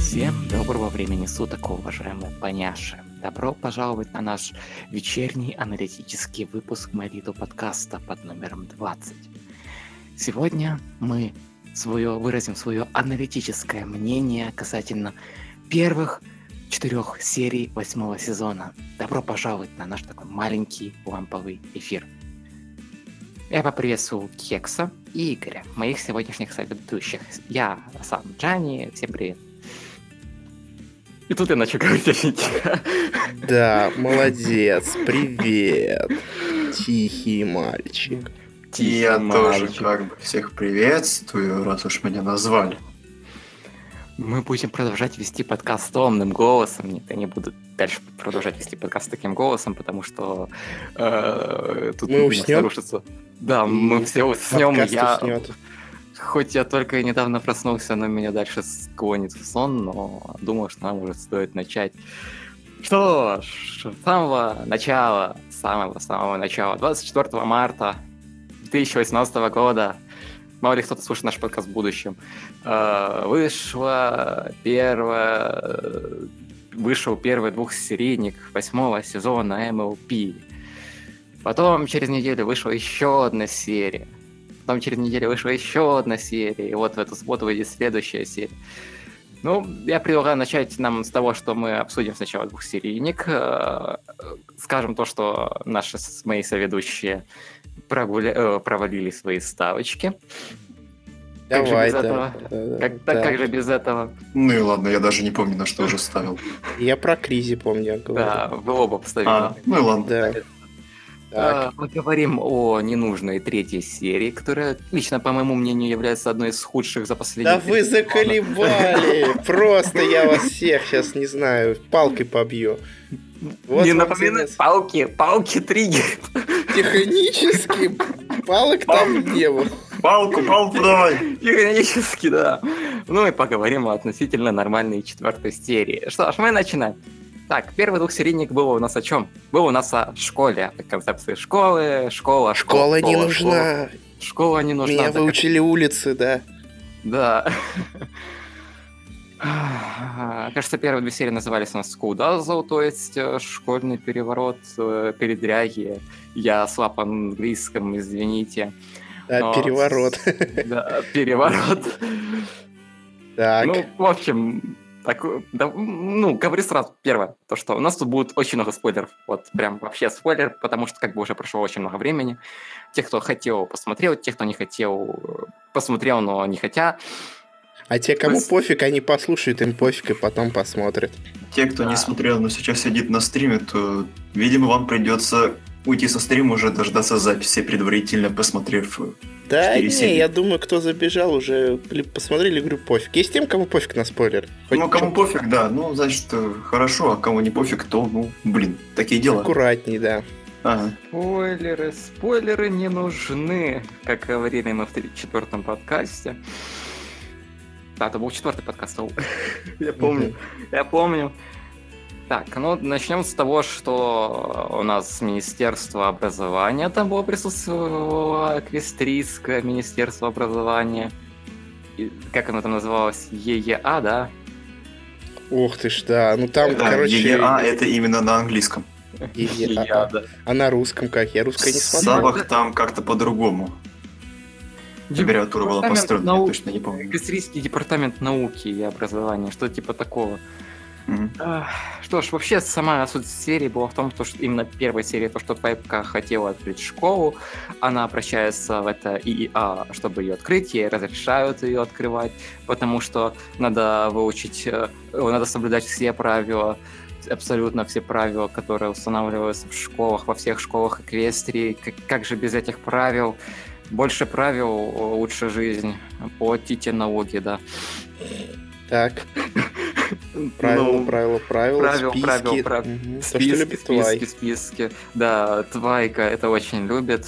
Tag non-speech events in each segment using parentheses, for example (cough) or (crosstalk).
Всем доброго времени суток, уважаемые поняши. Добро пожаловать на наш вечерний аналитический выпуск Мариту подкаста под номером 20. Сегодня мы свое, выразим свое аналитическое мнение касательно первых четырех серий восьмого сезона. Добро пожаловать на наш такой маленький ламповый эфир. Я поприветствую Кекса и Игоря, моих сегодняшних соведущих. Я сам Джани, всем привет. И тут я начал говорить очень тихо. Да, молодец, привет, тихий мальчик. И я тоже как бы всех приветствую, раз уж меня назвали. Мы будем продолжать вести подкаст томным голосом. Нет, я не буду дальше продолжать вести подкаст таким голосом, потому что э, тут Мы уснем? нарушится. Да, мы все уснем. Подкаст Я, уснет. хоть я только недавно проснулся, но меня дальше склонит в сон, но думаю, что нам уже стоит начать. Что ж, с самого начала, самого-самого начала, 24 марта 2018 года, мало ли кто-то слушает наш подкаст в будущем, э, вышла первая, вышел первый двухсерийник восьмого сезона MLP. Потом через неделю вышла еще одна серия. Потом через неделю вышла еще одна серия. И вот в эту субботу выйдет следующая серия. Ну, я предлагаю начать нам с того, что мы обсудим сначала двухсерийник. э, Скажем то, что наши с мои соведущие прогуля... э, провалили свои ставочки. Как же Давай, без да. этого? да, Как, да. так как же без этого? Ну и ладно, я даже не помню, на что уже ставил. Я про Кризи помню, я говорю. Да, вы оба поставили. А, ну и ладно. Да. Так, А, Мы говорим о ненужной третьей серии, которая, лично, по моему мнению, является одной из худших за последние... Да вы заколебали! Просто я вас всех сейчас, не знаю, палкой побью. Вот Не напоминай, палки, палки триггер. Технически палок там не было. Палку, палку давай! Иронически, да. Ну и поговорим о относительно нормальной четвертой серии. Что ж, мы начинаем. Так, первый двухсерийник был у нас о чем? Был у нас о школе, о концепции школы, школа, Школа не школа, нужна. Школа, школа не нужна. Меня так как- выучили улицы, да. Да. (laughs) Кажется, первые две серии назывались у нас Dazzle, то есть школьный переворот, э, передряги. Я слаб английском, извините. Да, Но- переворот. Да, переворот. Так, Ну, в общем, так, да, ну, говорю сразу, первое, то, что у нас тут будет очень много спойлеров. Вот прям вообще спойлер, потому что как бы уже прошло очень много времени. Те, кто хотел, посмотрел, те, кто не хотел, э, посмотрел, но не хотя. а те, кому Пусть- пофиг, они послушают, им пофиг, и потом посмотрят. Те, кто Да. не смотрел, но сейчас сидит на стриме, то, видимо, вам придется уйти со стрима, уже дождаться записи, предварительно посмотрев. э, Да не, серии. я думаю, кто забежал, уже ли- посмотрели игру пофиг. Есть тем, кому пофиг на спойлер. Хоть Ну, кому пофиг, да, ну, значит, э, хорошо, а кому не пофиг, то, ну, блин, такие дела. Аккуратней, да. Ага. Спойлеры, спойлеры не нужны, как говорили мы в четвертом подкасте. Да, это был четвертый подкаст. (laughs) Я помню. Я помню. Так, ну начнем с того, что у нас Министерство образования там было присутствовало, Эквестрийское Министерство образования. И как оно там называлось? ЕЕА, да? Ух ты ж, да. Ну там, Да, короче, ЕЕА это именно на английском. ЕЕА. ЕЕА, да. А на русском как? Я русское не В смотрю. Сабах там как-то по-другому. Аббревиатура была построена, я наук- точно не помню. Эквестрийский департамент науки и образования, что-то типа такого. Что ж, вообще сама суть серии была в том, что именно первая серия, то, что Твайпка хотела открыть школу, она обращается в это ИИА, чтобы ее открыть, ей разрешают ее открывать, потому что надо выучить, э, надо соблюдать все правила, абсолютно все правила, которые устанавливаются в школах, во всех школах Эквестрии. Как, как же без этих правил? Больше правил, лучше жизнь. Платите налоги, да. Так, (laughs) (laughs) правила, Ну, правила, правила, правил, списки. правил, Списки, списки, Твай. списки. Да, Твайка это очень любит.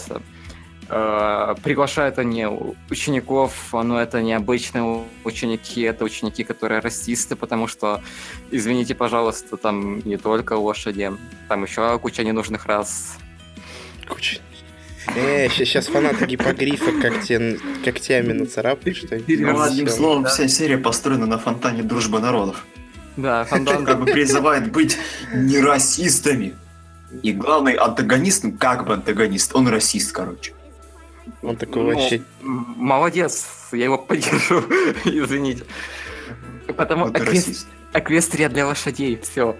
Э, Приглашают они учеников, но это не обычные ученики, это ученики, которые расисты, потому что, извините, пожалуйста, там не только лошади, там еще куча ненужных раз. Куча. Э, сейчас фанаты гипогрифа когтя- когтями нацарапают, что Ну, одним словом, вся серия построена на фонтане дружбы народов. Да, фонтан. Как бы призывает быть не расистами. И главный антагонист, ну как бы антагонист, он расист, короче. Он такой Ну, вообще... Молодец, я его поддержу, (laughs) извините. Потому Ну эквестрия для лошадей, все.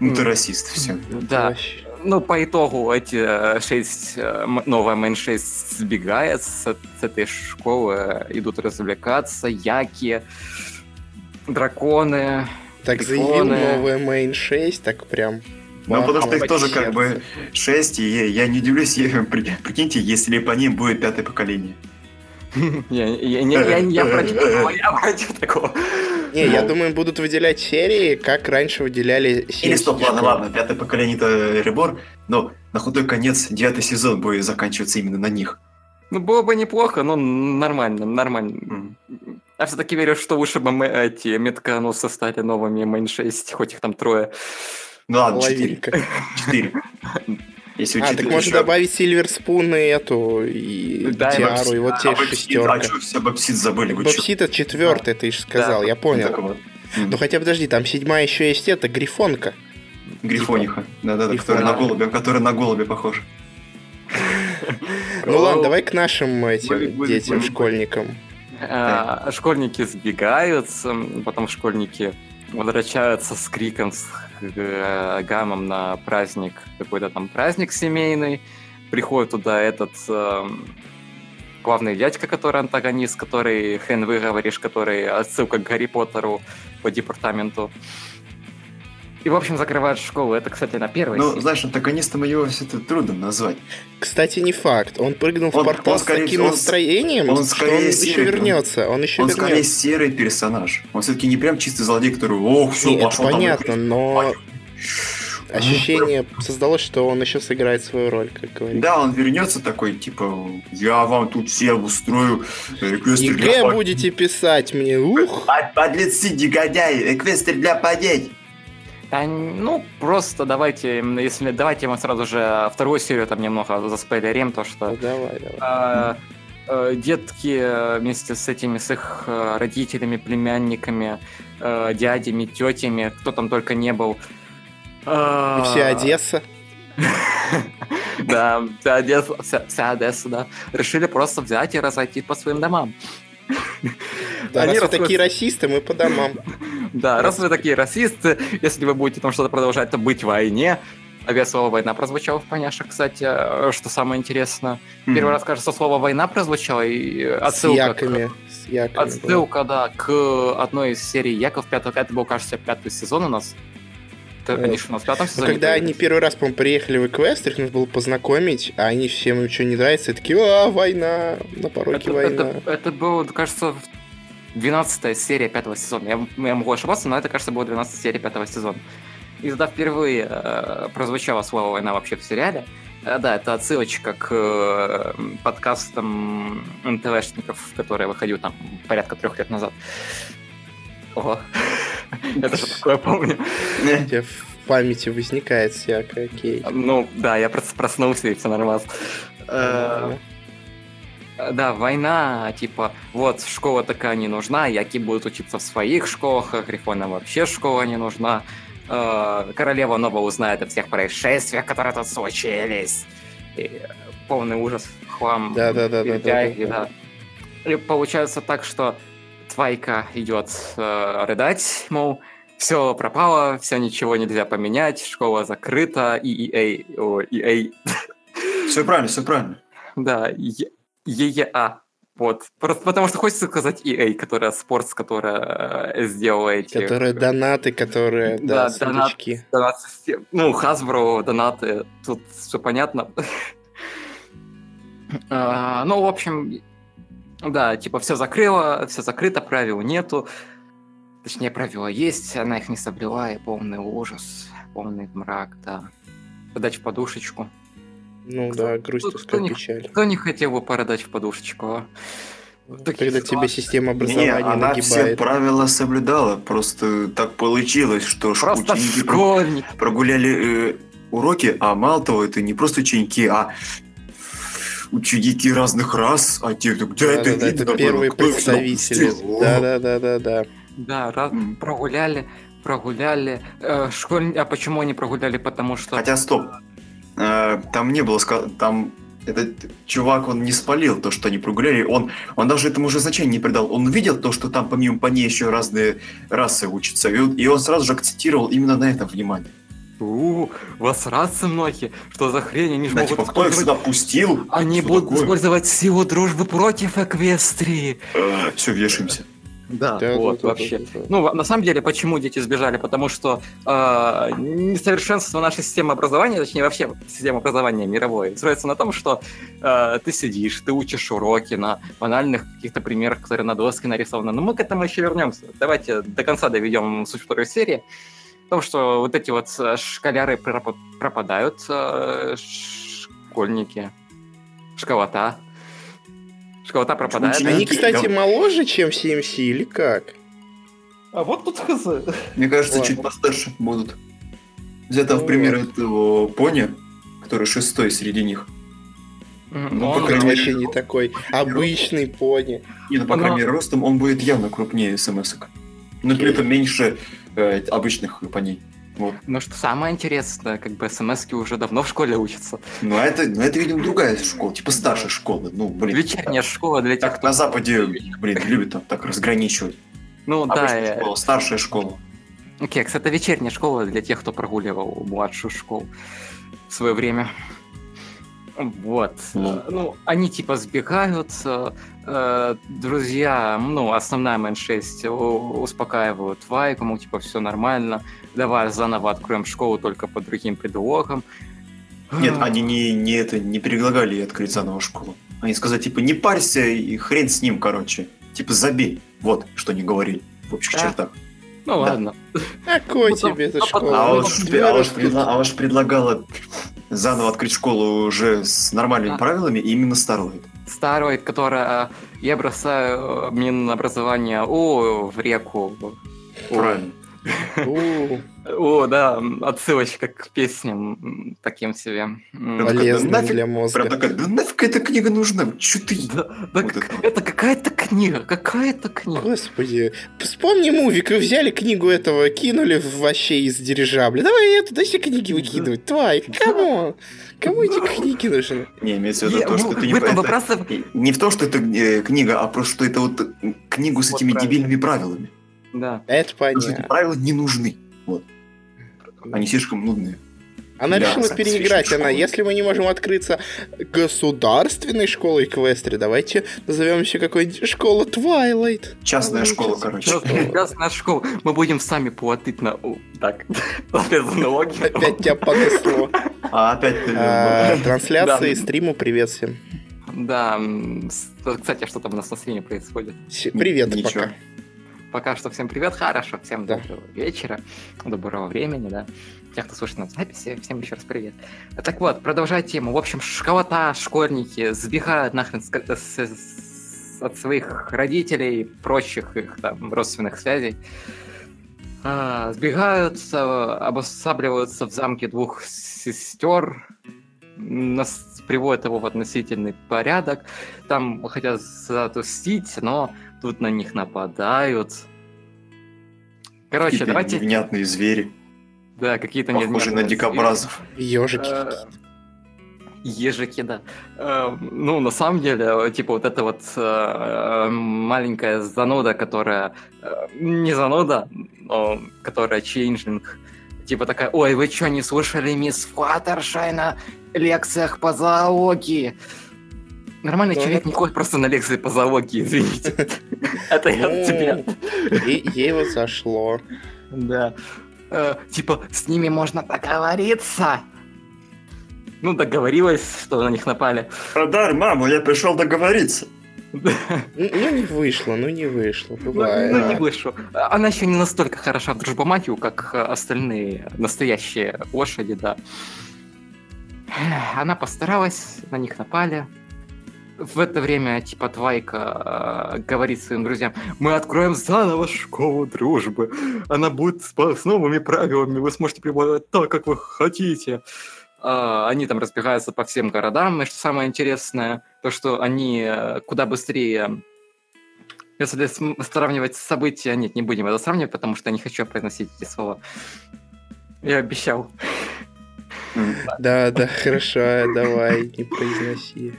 Ну ты расист, все. Да, вообще- ну по итогу эти э, шесть, э, новая Мэн 6 сбегает с, с этой школы, идут развлекаться, яки, драконы. Так заявил Прикольно. новая Main 6, так прям... Ну, потому что их тоже как бы 6, и я, я не удивлюсь, я- при- прикиньте, если по ним будет пятое поколение. (laughs) Я, я, (laughs) не- против такого, я. Не, я Ну. думаю, будут выделять серии, как раньше выделяли Или серии. стоп, ладно, ладно, пятое поколение это Ребор, но на худой конец девятый сезон будет заканчиваться именно на них. Ну, было бы неплохо, но нормально, нормально. М. Я все-таки верю, что лучше бы мы эти метконосы стали новыми Мэн 6, хоть их там трое. Ну ладно, четыре. Четыре. Если А, так можно еще- добавить Сильвер Спун и эту, и Да, и Тиару, Бобсит. и вот А, те Бобсит, шестерка. А что все Бобсит забыли? Бобсит это четвертый, ты же сказал, Да. я понял. вот. Ну хотя подожди, там седьмая еще есть это, Грифонка. Грифониха. Да-да-да, который на голубе, который на голубе похож. Ну ладно, давай к нашим этим детям, школьникам. А, Школьники сбегаются, потом школьники возвращаются с криком, с э, гамом на праздник, какой-то там праздник семейный. Приходит туда этот эм, главный дядька, который антагонист, который хрен выговоришь, который отсылка к Гарри Поттеру по департаменту. И, в общем, закрывают школу. Это, кстати, на первой Ну, серии. знаешь, антагонистом его все-то трудно назвать. Кстати, не факт. Он прыгнул в Он- портал он с скорее- таким он- настроением, он что скорее он еще серый, вернется. Он еще Он скорее вернется. серый персонаж. Он все-таки не прям чистый злодей, который, ох, все, Не, это пошел там понятно, и- но ощущение создалось, что он еще сыграет свою роль, как говорится. Да, он вернется такой, типа, я вам тут всем устрою реквестер для ЕГЭ пад- будете писать мне, ух! Под- Подлецы, негодяи, реквестер для подеть. Да, ну, просто давайте, если давайте мы сразу же вторую серию там немного заспойлерим, то что Давай, давай. а, э, детки э, вместе с этими, с их э, родителями, племянниками, э, дядями, тетями, кто там только не был. И (laughs) вся Одесса. Да, вся Одесса, да. Решили просто взять и разойти по своим домам. Да, Они раз вы такие расисты, мы по домам. Да, раз вы такие расисты, если вы будете там что-то продолжать, то быть в войне. Опять слово «война» прозвучало в поняшах, кстати, э, что самое интересное. Первый раз, кажется, слово «война» прозвучало, и С отсылка, яками. к, С яками. отсылка, да, к одной из серий Яков пятого, это был, кажется, пятый сезон у нас. У нас в пятом Ну, сезоне. когда они появились. первый раз, по-моему, приехали в Эквестр, их нужно было познакомить, а они всем ничего не нравится, и такие, а, война, на пороге это, война. это, это было, кажется, 12 серия пятого сезона. Я, я могу ошибаться, но это, кажется, была 12 серия пятого сезона. И тогда впервые э, прозвучало слово «война» вообще в сериале. Э, да, это отсылочка к э, подкастам НТВшников, которые выходил там порядка трех лет назад. Ого. (laughs) Это же такое помню. Тебя в памяти возникает всякое, окей. Ну, да, я просто проснулся, и все нормально. Э, Да, война, типа, вот, школа такая не нужна, яки будут учиться в своих школах, Грифонам вообще школа не нужна. Э, Королева Нова узнает о всех происшествиях, которые тут случились. И полный ужас, хлам. Да-да-да-да-да-да. перетяги, да. И получается так, что Твайка идет э, рыдать, мол, все пропало, все ничего нельзя поменять, школа закрыта, и EA, о, EA, Все правильно, все правильно. да, ЕЕА. Вот. Просто потому что хочется сказать EA, которая спортс, которая э, сделала эти... Которые донаты, которые, да, Да, донат. систем- Ну, Hasbro, донаты, тут все понятно. (laughs) А, Ну, в общем, да, типа все закрыло, все закрыто, правил нету. Точнее, правила есть, она их не соблюла, и полный ужас, полный мрак, да. Подать в подушечку. Ну Кто- да, грусть, кто- кто не- печаль. Кто не хотел бы породать в подушечку, а? Такие Когда тебе система Не, образования она все нагибает. правила соблюдала, просто так получилось, что Просто школьник. прогуляли э, уроки, а мало того, это не просто ученики, а ученики разных рас, а те, где это видно это первые кто их представители. допустил? Да-да-да-да-да. Да, раз, М. прогуляли, прогуляли. Э, школь... А почему они прогуляли? Потому что... Хотя, стоп, Э, там не было сказано, там этот чувак, он не спалил то, что они прогуляли, он, он даже этому уже значения не придал. Он увидел то, что там помимо по ней еще разные расы учатся, и он, и он сразу же акцентировал именно на этом внимание. У, вас расы многие. Что за хрень? Они же Да, могут типа, кто их использовать- сюда пустил? Они будут использовать силу дружбы против Эквестрии. Все, вешаемся. Да, Да, вот да, вообще. да, да. Ну, на самом деле, почему дети сбежали? Потому что э, несовершенство нашей системы образования, точнее, вообще система образования мировой, строится на том, что э, ты сидишь, ты учишь уроки на банальных каких-то примерах, которые на доске нарисованы. Но мы к этому еще вернемся. Давайте до конца доведем суть второй серии. В том, что вот эти вот э, школяры пропа- пропадают, э, школьники, школота. Школота пропадает. Они, кстати, моложе, чем CMC или как? А вот тут хз. Мне кажется, Ладно. чуть постарше будут. Взято в Ну пример этого пони, который шестой среди них. Ну, по Он крайней мере, вообще не такой обычный пони. Не, ну, по Она- крайней мере, ростом он будет явно крупнее смс-ок. Но при этом меньше э, обычных поней. Вот. Но что самое интересное, как бы смс уже давно в школе учатся. Но это, но это, видимо, другая школа, типа старшая школа. Ну, блин. Вечерняя школа для тех, Так кто... на Западе, блин, любят там так разграничивать. Ну да, Обычная э, школа, старшая школа. Кекс, это вечерняя школа для тех, кто прогуливал младшую школу в свое время. Вот. Ну. Э, Ну, они типа сбегают, э, друзья, ну, основная Мэн-6 у- успокаивают Вайку, мол, типа, все нормально, давай заново откроем школу только по другим предлогам. Нет, они не, не это не предлагали ей открыть заново школу. Они сказали, типа, не парься и хрен с ним, короче. Типа, забей. Вот, что они говорили в общих Да. чертах. Ну ладно. Какой тебе эта а школа? А уж, а а уж предлагала заново открыть школу уже с нормальными Да. правилами именно Starlight. Старой, которая... э, Я бросаю э, Минобразование о, в реку. Правильно. О, да, отсылочка к песням таким себе. Прям Полезно нафиг- для Прям мозга. такая, да нафиг эта книга нужна? Чё ты? Да, да Вот как- это. это какая-то книга, какая-то книга. Господи, вспомни мувик, вы взяли книгу этого, кинули в- вообще из дирижабля. Давай эту, да все книги выкидывать. Твай, кому? Кому эти книги нужны? Не, имеется в виду то, что ты не... это- вопрос... Не в том, что это э, книга, а просто что это вот книгу с Вот этими правильно. дебильными правилами. Да. Это понятно. правила не нужны. Вот. Они слишком нудные. Она Да, решила переиграть. Она, школа. если мы не можем открыться государственной школой Квестри, давайте назовем еще какой-нибудь школа Твайлайт. Частная А, школа, короче. Прекрасная школа. Мы будем сами платить на... о, Так, (laughs) без налоги. Опять тебя понесло. А опять... А, Трансляции, Да. стриму, привет всем. Да, кстати, что там у нас на стриме происходит? Привет Ничего. пока. Пока что всем привет, хорошо, всем Да. доброго вечера, доброго времени, да. Тех, кто слушает нас в записи, всем еще раз привет. Так вот, продолжая тему. В общем, школота, школьники сбегают нахрен с- с- с- от своих родителей, прочих их там родственных связей. А, Сбегают, а, обосабливаются в замке двух сестер, нас приводят его в относительный порядок. Там хотят затустить, но тут на них нападают. Короче, давайте... невнятные звери, Да, какие-то похожие на невнятные дикобразов. Ежики. Э, Ежики, да. Э, Ну, на самом деле, типа вот эта вот э, маленькая зануда, которая... Не зануда, но которая чейнджинг. Типа такая, ой, вы что, не слушали мисс Флаттершай на лекциях по зоологии? Нормальный Да. человек не ходит просто на лекции по зоологии, извините. (laughs) Это я Ну, от тебя. Е- Ей вот зашло. Да. Э, Типа, с ними можно договориться. Ну, договорилась, что на них напали. Радар, мама, я пришел договориться. Ну, ну, не вышло, ну не вышло. Ну, Бывает. ну, не вышло. Она еще не настолько хороша в дружбоматию, как э, остальные настоящие лошади, да. Она постаралась, на них напали. В это время, типа, Твайка э, говорит своим друзьям, мы откроем заново школу дружбы. Она будет с, с новыми правилами, вы сможете преподавать так, как вы хотите. Э, они там разбегаются по всем городам, и что самое интересное, то, что они э, куда быстрее если сравнивать события... Нет, не будем это сравнивать, потому что я не хочу произносить эти слова. Я обещал. Да, да, хорошо, давай, не произноси.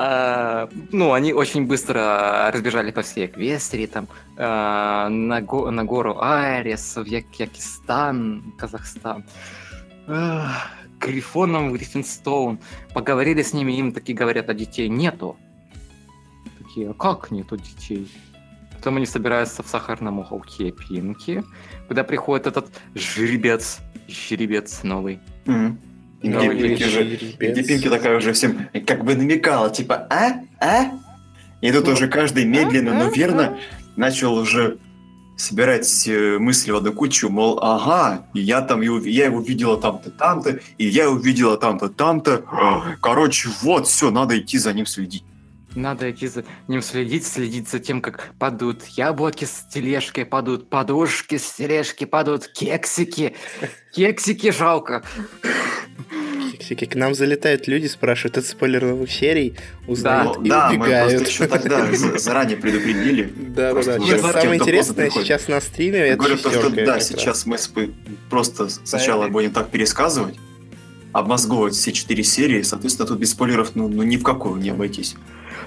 А, ну, они очень быстро разбежали по всей Эквестрии, там, а, на, го, на гору Айрес, в Якистан, Казахстан. А, Грифоном Гриффинстоун. Поговорили с ними, им такие говорят, а детей нету. Такие, а как нету детей? Потом они собираются в сахарном уголке Пинки, куда приходит этот жеребец, жеребец новый. Mm. И где Пинки, же, где Пинки такая уже всем как бы намекала, типа, а? А? И тут уже каждый медленно, но верно начал уже собирать э, мысли в одну кучу, мол, ага, я там его, я его видела там-то, там-то, и я его видела там-то, там-то. Короче, вот, все, надо идти за ним следить. Надо идти за ним следить, следить за тем, как падают яблоки с тележкой, падают подушки с тележки, падают кексики. Кексики жалко. Кексики. К нам залетают люди, спрашивают, это спойлер новых серий, узнают да, и да, убегают. мы просто еще (laughs) тогда заранее предупредили. Да, да, да. Самое интересное сейчас на стриме это Говорю то, что да, сейчас мы просто сначала будем так пересказывать, обмозговывать все четыре серии, соответственно, тут без спойлеров ну, ну ни в какую не обойтись.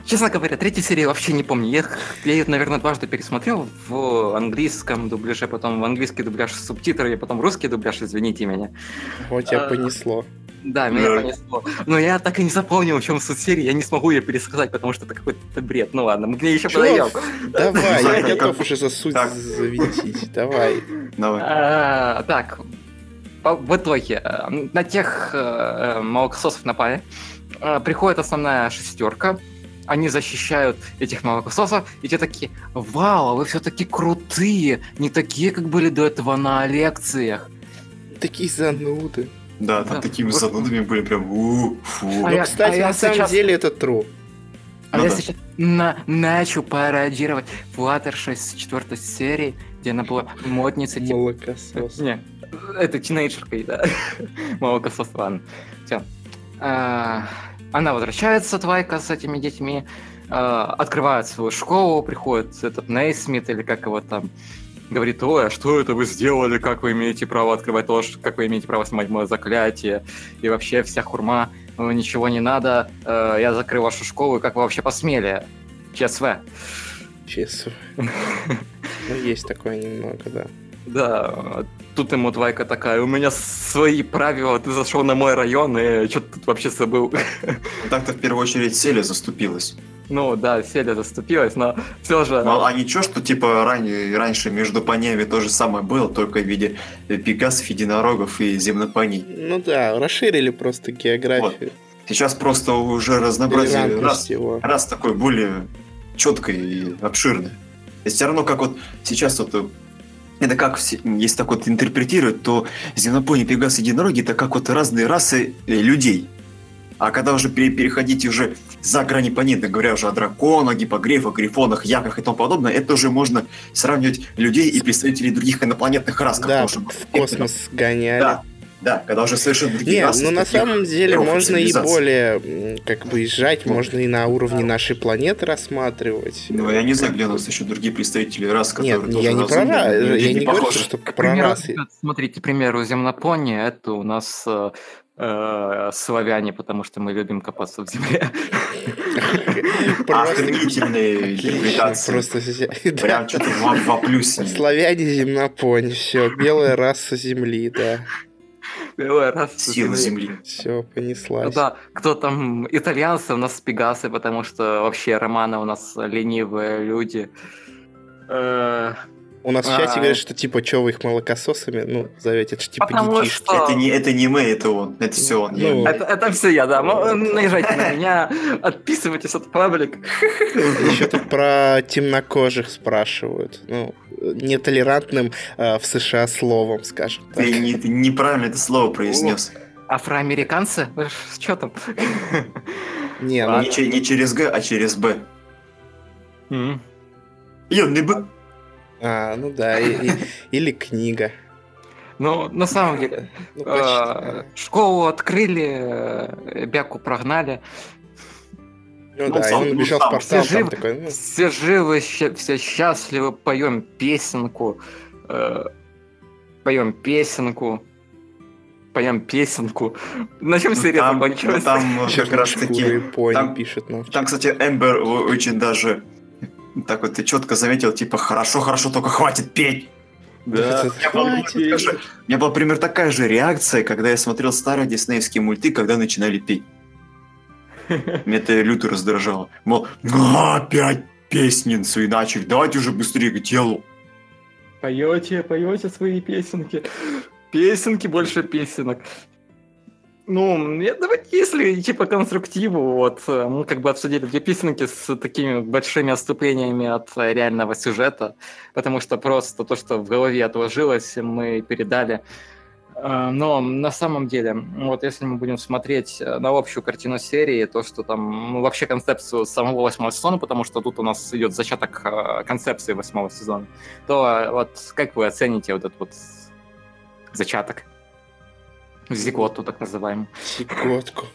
Честно говоря, третью серию вообще не помню. Я, я ее, наверное, дважды пересмотрел в английском дубляже, потом в английский дубляж с субтитрами, потом русский дубляж, извините меня. Вот тебя а, понесло. Да, меня да. понесло. Но я так и не запомнил, в чем суть серии. Я не смогу ее пересказать, потому что это какой-то бред. Ну ладно, мы к ней еще подойдем. Давай, я готов уже за суть завинтить. Давай. Давай. А, так, в итоге э, на тех э, э, молокососов напали. Приходит основная шестерка они защищают этих молокососов, и те такие, вау, вы все-таки крутые, не такие, как были до этого на лекциях. Такие зануды. Да, там да. такими занудами были прям у фу. А ну, я, кстати, а на самом сейчас... деле это true. А ну, я да. сейчас на, начал пародировать Fluttershy с четвертой серии, где она была модницей. Типа... Молокосос. Не, это тинейджеркой, да. (laughs) Молокосос, ладно. Все. А, она возвращается, Твайка, с этими детьми, э, открывает свою школу, приходит этот Нейсмит, или как его там, говорит, ой, а что это вы сделали, как вы имеете право открывать ложь, как вы имеете право снимать мое заклятие, и вообще вся хурма, ну, ничего не надо, э, я закрыл вашу школу, как вы вообще посмели? ЧСВ. ЧСВ. (laughs) Ну, есть такое немного, да. Да, тут ему двойка такая, у меня свои правила, ты зашел на мой район, и что ты тут вообще забыл? Так-то в первую очередь Селя заступилась. Ну да, Селя заступилась, но все же... Ну, а ничего, что типа ранее, раньше между понями то же самое было, только в виде пегасов, единорогов и земнопоней. Ну да, расширили просто географию. Вот. Сейчас просто уже разнообразие раз, раз такой более четкое и обширное. И все равно, как вот сейчас вот это как, если так вот интерпретировать, то земнопони, пегас, единороги – это как вот разные расы э, людей. А когда уже переходить уже за грани понятно, говоря уже о драконах, гипогрифах, грифонах, яках и тому подобное, это уже можно сравнивать людей и представителей других инопланетных рас. Да, в космос гоняли. Да, да, когда уже совершенно другие Нет, расы. ну на самом деле можно и более как бы езжать, вот. можно и на уровне нашей планеты рассматривать. Ну, я не знаю, где у нас еще другие представители рас, которые Нет, тоже я не про рас, я не, не говорю, что про примеру, расы. Смотрите, к примеру, земнопони, это у нас э, славяне, потому что мы любим копаться в земле. (laughs) Охренительные интерпретации. Просто (laughs) Прям что-то в плюсе. Славяне земнопони, все, белая раса земли, да. Первый раз. Сила земли. Все, понеслась. Да, кто там, итальянцы у нас пегасы, потому что вообще романы у нас ленивые люди. Э, у нас в чате а. говорят, что типа, что вы их молокососами, ну, зовете, это же типа Потому Что... Это, не, это не мы, это он, это все он. Ну... Это, это все я, да. Наезжайте на меня, отписывайтесь от паблик. Еще тут про темнокожих спрашивают. Ну, нетолерантным э, в США словом, скажем так. Ты, не, ты неправильно это слово произнес. Афроамериканцы? Что там? Не, ну. Не, че- не через Г, а через Б. М. Ёбаный Б. а, ну да, и- и- или книга. Ну, на самом деле, (laughs) Ну, э, школу открыли, э, Бяку прогнали. Ну ну, да, сам- он ну, убежал в сам портал, все там жив- такой, ну, Все живы, все счастливы, поем песенку. э, Поем песенку. Поем песенку. На чем серия Там, закончилась? там э, как раз таки... там- пишет нам. Там, кстати, Эмбер очень даже... Так вот, ты четко заметил, типа, хорошо, хорошо, только хватит петь. Да. У меня была Хватит. примерно такая же- у меня была примерно такая же реакция, когда я смотрел старые диснеевские мульты, когда начинали петь. (laughs) Меня это люто раздражало. Мол, «А, опять песницу и начали, давайте уже быстрее к делу. Поете, поете свои песенки. Песенки, больше песенок. Ну, давайте, если идти по конструктиву, вот, э, мы как бы обсудили две песенки с такими большими отступлениями от э, реального сюжета, потому что просто то, что в голове отложилось, мы передали. Э, Но на самом деле, вот если мы будем смотреть на общую картину серии, то, что там, ну, вообще концепцию самого восьмого сезона, потому что тут у нас идет зачаток концепции восьмого сезона, то вот как вы оцените вот этот вот зачаток? Зиготу, так называемый. Секундку.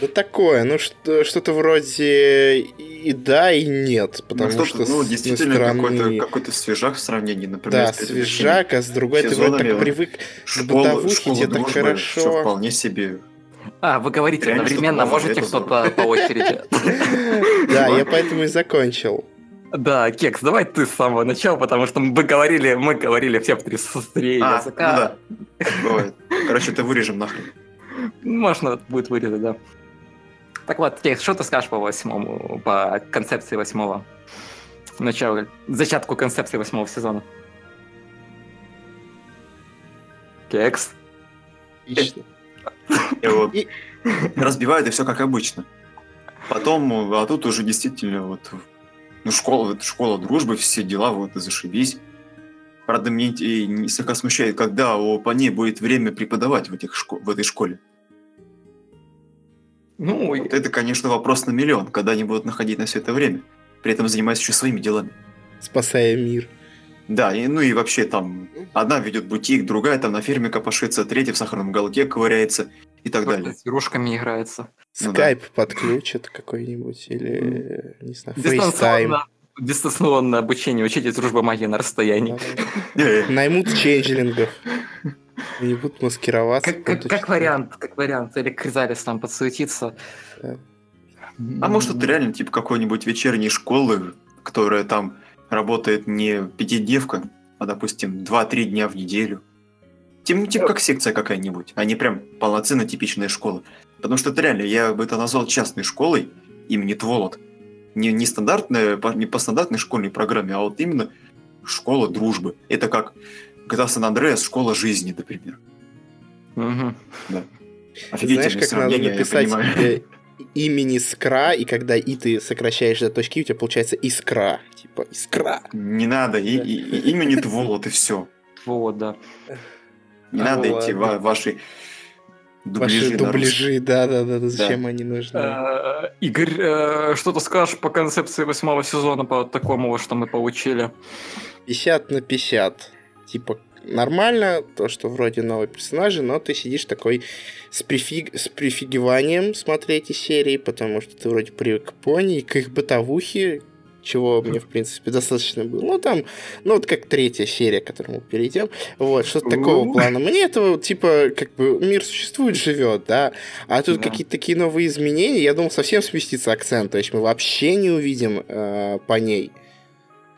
Да такое, ну что- что-то вроде и да, и нет, потому ну, что, что-то, ну, действительно, одной какой-то, стороны, какой-то свежак в сравнении, например, да, свежак, а с другой ты вроде так привык Школа, бытовухе, школа где так хорошо. всё вполне себе. А, вы говорите Реально одновременно, можете это что-то по очереди? Да, я (laughs) поэтому и закончил. Да, Кекс, давай ты с самого начала, потому что мы говорили, мы говорили все в три три А, ну языка. да. Бывает. Короче, это вырежем нахрен. Можно будет вырезать, да. Так вот, Кекс, что ты скажешь по восьмому, по концепции восьмого? Начало, зачатку концепции восьмого сезона. Кекс? Отлично. Разбивают, и все как обычно. Потом, а тут уже действительно вот ну, школа, вот школа дружбы, все дела, вот, и зашибись. Правда, мне и не слегка смущает, когда у Пани будет время преподавать в, этих шко- в этой школе. Ну, Вот это, конечно, вопрос на миллион, когда они будут находить на все это время, при этом занимаясь еще своими делами. Спасая мир. Да, и, ну и вообще там одна ведет бутик, другая там на ферме копошится, третья в сахарном уголке ковыряется и так далее. с игрушками играется. Ну да. Скайп подключат какой-нибудь или, не знаю, FaceTime. Дистанционно, дистанционное обучение, учите дружба магии на расстоянии. (laughs) Э, Наймут ченджлингов. Они будут маскироваться. Как, как- как вариант, как вариант. Или Кризалис там подсуетится. Да. А может, это реально типа какой-нибудь вечерней школы, которая там работает не пятидневка, а, допустим, 2-3 дня в неделю. Типа, типа как секция какая-нибудь, а не прям полноценно типичная школа. Потому что это реально, я бы это назвал частной школой имени Тволот. Не, не, стандартная, по- не по стандартной школьной программе, а вот именно школа дружбы. Это как GTA San Andreas, школа жизни, например. Мгм. Офигительное Знаешь, как надо написать понимаю. э, имени скра, и когда и ты сокращаешь до точки, у тебя получается искра. Типа искра. Не надо, и, и- и имени Тволот, и все. Вот, да. Не А, надо ладно. эти ва- ваши дубляжи. Ваши дубляжи, да-да-да, зачем они нужны? Э, Игорь, э, что ты скажешь по концепции восьмого сезона, по такому, что мы получили? 50 на 50. Типа, нормально, то, что вроде новые персонажи, но ты сидишь такой с, прифиг... с прифигиванием смотреть эти серии, потому что ты вроде привык к пони и к их бытовухе, чего мне, в принципе, достаточно было. Ну, там, ну, вот как третья серия, к которой мы перейдем. Вот, что-то такого плана. Мне этого, типа, как бы, мир существует, живет, да, а тут Да. какие-то такие новые изменения, я думал, совсем сместится акцент, то есть мы вообще не увидим э, по ней.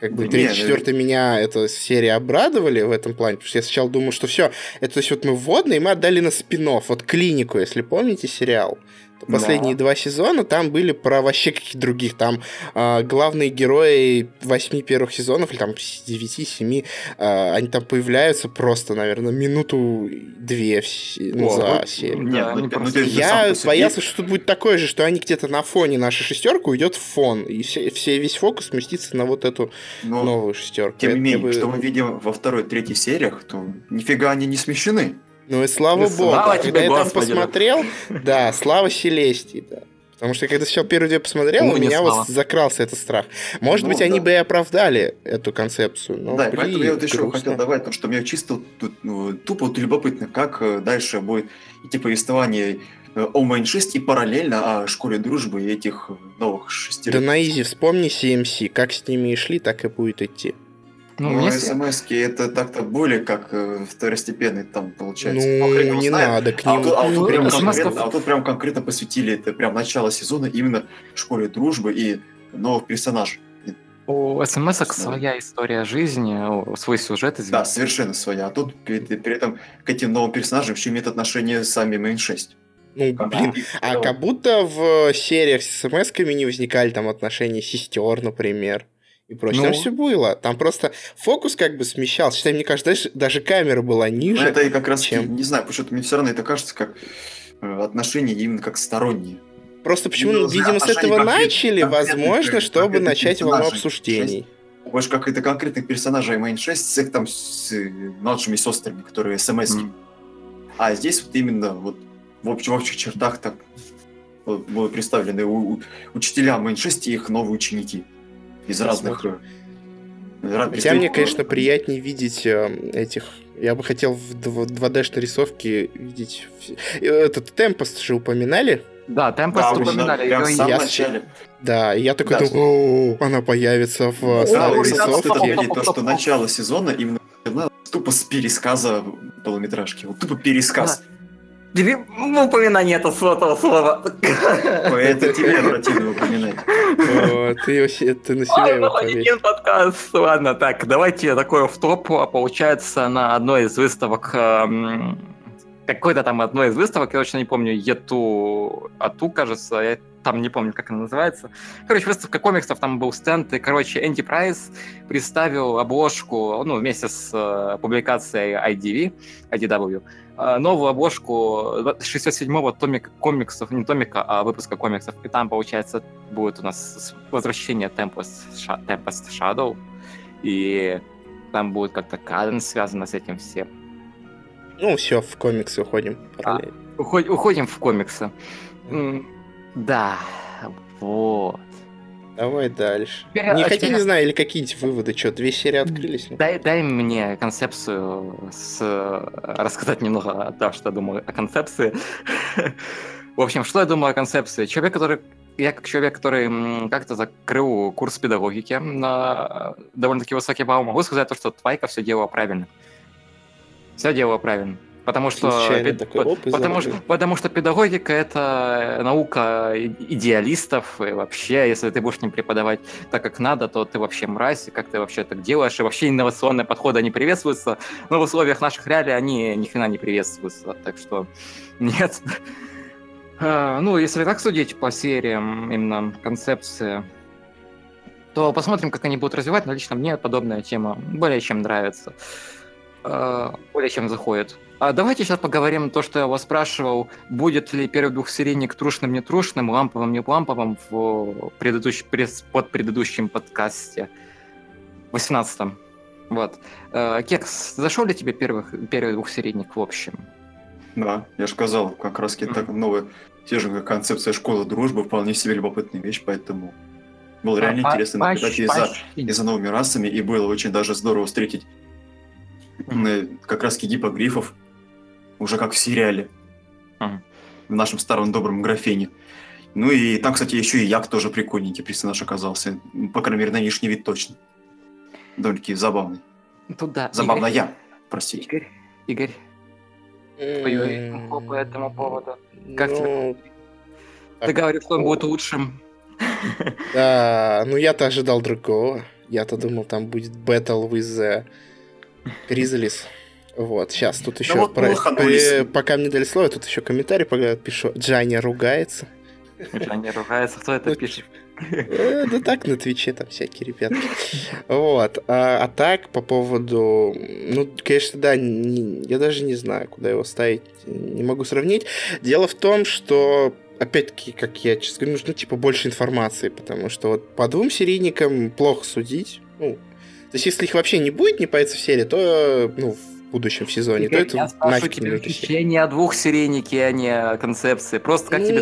Как бы Да третья, не, ну- четвертая меня эта серия обрадовали в этом плане, потому что я сначала думал, что все, это то есть вот мы вводные, мы отдали на спин вот клинику, если помните сериал. То Да. Последние два сезона там были про вообще каких-то других. Там а, главные герои восьми первых сезонов, или там девяти, семи, а, они там появляются просто, наверное, минуту-две ну, за вот, серию. Да, Нет, они ну, ну, просто- Я боялся, что тут будет такое же, что они где-то на фоне нашей шестерки уйдет в фон, и все, все- весь фокус сместится на вот эту Но, новую шестерку. тем не менее, бы- что мы видим во второй, третьей сериях, то нифига они не смещены. Ну и слава Ну, богу. слава тебе, Когда я там да. посмотрел, да, слава Селестии, да. Потому что когда сначала первый видео посмотрел, Ну, у меня слава. вот закрался этот страх. Может Ну, быть, они да. бы и оправдали эту концепцию. Но, да, блин, поэтому я вот еще грустно. хотел добавить, потому что мне чисто тут, ну, тупо вот любопытно, как э, дальше будет идти повествование э, о Майн 6 и параллельно о школе дружбы и этих э, новых Да шестерых. на изи вспомни CMC. Как с ними и шли, так и будет идти. Ну, Ну, а с- смс это так-то более как э, второстепенный там получается. Ну, его не знает. надо к А ним. тут, а вот тут Ну, прям конкретно, а тут прям конкретно посвятили это прям начало сезона именно школе дружбы и новых персонажей. у смс Да. своя история жизни, свой сюжет, Да, извините. совершенно своя. А тут при, при этом к этим новым персонажам еще имеет отношение сами Мейн 6. Ну, блин, а как будто в сериях с смс-ками не возникали там отношения сестер, например, и прочее. Ну. Там все было. Там просто фокус как бы смещался. Считай, мне кажется, даже, даже камера была Но ниже. это и как раз, чем? не знаю, почему-то мне все равно это кажется как э, отношения именно как сторонние. Просто почему, Ну, видимо, с этого начали, возможно, чтобы начать волну обсуждений. Больше как это конкретных персонажей Мейн 6 с их там с э, младшими сестрами, которые смс М. А здесь вот именно вот в, общ- в общих чертах так вот были представлены у- у- учителя Мейн 6 и их новые ученики из разных... э, ра- Хотя мне, конечно, приятнее видеть э, этих... Я бы хотел в 2D рисовке видеть... Этот Темпост же упоминали? Да, темпос Да, упоминали. прям в самом я- начале. Да, и я такой Да. думаю, «О, она появится в э, старой это рисовке. отметить то, что начало сезона именно тупо с пересказа полуметражки. Вот тупо пересказ. Тебе упоминание этого сотого слова. Ой, Это тебе противно упоминать. О, Ты се- ты на себя его. Один подкаст. Ладно, так, давайте такой в топ. Получается, на одной из выставок эм, какой-то там одной из выставок, я точно не помню, Ету Ату, кажется, я там не помню, как она называется. Короче, выставка комиксов, там был стенд, и, короче, Enterprise представил обложку, ну, вместе с э, публикацией IDV, IDW, э, новую обложку 67-го томика комиксов, не томика, а выпуска комиксов. И там, получается, будет у нас возвращение Tempest, Tempest Shadow, и там будет как-то каден связано с этим всем. Ну, все, в комиксы уходим. параллельно. Уход- уходим в комиксы. М, Да, вот. Давай дальше. Теперь- не хотя, не знаю, или какие-нибудь выводы, что, две серии открылись? Ну, Дай, дай мне концепцию с, рассказать немного о том, что я думаю о концепции. (laughs) В общем, что я думаю о концепции? Человек, который я как человек, который как-то закрыл курс педагогики на э, довольно-таки высокий балл, могу сказать то, что Твайка все делала правильно. Все делала правильно. Потому что, пед- такой, оп, потому, что, потому что педагогика это наука идеалистов, и вообще, если ты будешь не преподавать так, как надо, то ты вообще мразь, и как ты вообще так делаешь, и вообще инновационные подходы не приветствуются, но в условиях наших реалий они ни хрена не приветствуются, так что (laughs) нет. А, Ну, если так судить по сериям, именно концепции, то посмотрим, как они будут развивать, но лично мне подобная тема более чем нравится, А, более чем заходит. А давайте сейчас поговорим то, что я вас спрашивал, будет ли первый двухсерийник трушным, не трушным, ламповым, не ламповым в предыдущем, пред- под предыдущем подкасте, 18-м. Вот. Э, Кекс, зашел ли тебе первых, первый двухсерийник в общем? Да, я же сказал, как раз таки так новая те же как концепция школы дружбы вполне себе любопытная вещь, поэтому было реально По- интересно поч- наблюдать и за, и за новыми расами, и было очень даже здорово встретить э, как раз гипогрифов, уже как в сериале, Мгм. в нашем старом добром графене. Ну и там, кстати, еще и Як тоже прикольненький персонаж оказался. Ну, По крайней мере, на внешний вид точно. Довольно-таки забавный. Тут да. Забавно Игорь, я, простите. Игорь, Игорь, твое по этому поводу. Как Ну, Ты Так, говоришь, что он будет лучшим. (laughs) Да, ну я-то ожидал другого. Я-то думал, там будет Battle with the Grizzlies. Вот, сейчас тут еще, вот про- э, пока мне дали слово, тут еще комментарий пока пишу. Джаня ругается. Они ругаются, кто это Вот. пишет? Э, Да так, на Твиче там всякие ребята. Вот. А, а так, по поводу... Ну, конечно, да, не- я даже не знаю, куда его ставить. Не могу сравнить. Дело в том, что опять-таки, как я сейчас говорю, нужно типа больше информации, потому что вот по двум серийникам плохо судить. Ну, то есть, если их вообще не будет, не появится в серии, то ну, будущем сезоне, Игорь, то это нафиг не нужно. ощущение о двух серийнике, а не о концепции. Просто как тебе...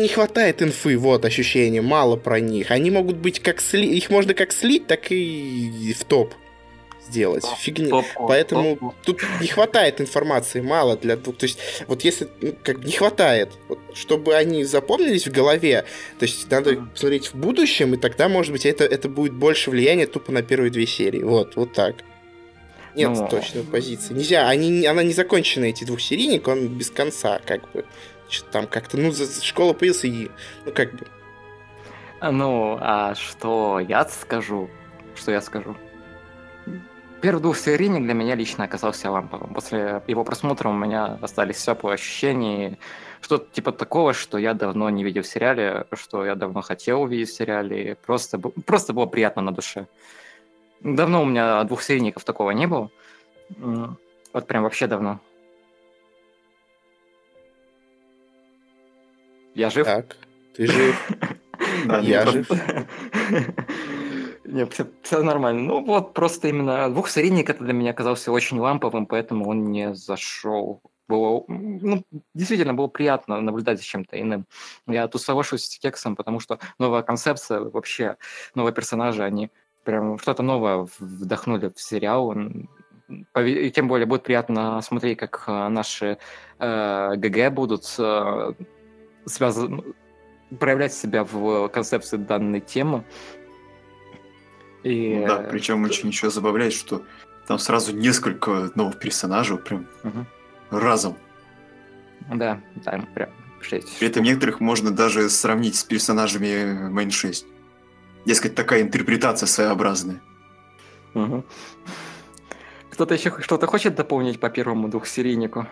Не хватает инфы, вот ощущение, мало про них. Они могут быть как сли... Их можно как слить, так и в топ сделать. Фигня. Топку, Поэтому топку. тут не хватает информации, мало для двух. То есть, вот если ну, как не хватает, вот, чтобы они запомнились в голове, то есть надо Мгм. посмотреть в будущем, и тогда, может быть, это, это будет больше влияния тупо на первые две серии. Вот, вот так. Нет Ну. точной позиции. Нельзя, они, она не закончена, эти двухсерийник, он без конца, как бы. Что-то там как-то, ну, за- школа появился и, ну, как бы, Ну, а что я скажу? Что я скажу? Первый двухсерийник для меня лично оказался ламповым. После его просмотра у меня остались теплые ощущения. Что-то типа такого, что я давно не видел в сериале, что я давно хотел увидеть в сериале. Просто, просто было приятно на душе. Давно у меня двухсерийников такого не было. Вот прям вообще давно. Я жив? так, ты жив. (laughs) Я жив. (laughs) Не, все, нормально. Ну вот просто именно двухсерийник это для меня оказался очень ламповым, поэтому он не зашел. Было, ну, действительно, было приятно наблюдать за чем-то иным. Я тут соглашусь с Кексом, потому что новая концепция, вообще новые персонажи, они прям что-то новое вдохнули в сериал. И тем более будет приятно смотреть, как э, наши э, ГГ будут э, связаны, проявлять себя в концепции данной темы. И, Да, э, причем очень еще забавляет, что там сразу несколько новых персонажей прям мгм. разом. Да, там прям шесть. При этом некоторых можно даже сравнить с персонажами Main 6. Дескать, такая интерпретация своеобразная. Мгм. Кто-то еще что-то хочет дополнить по первому двухсерийнику?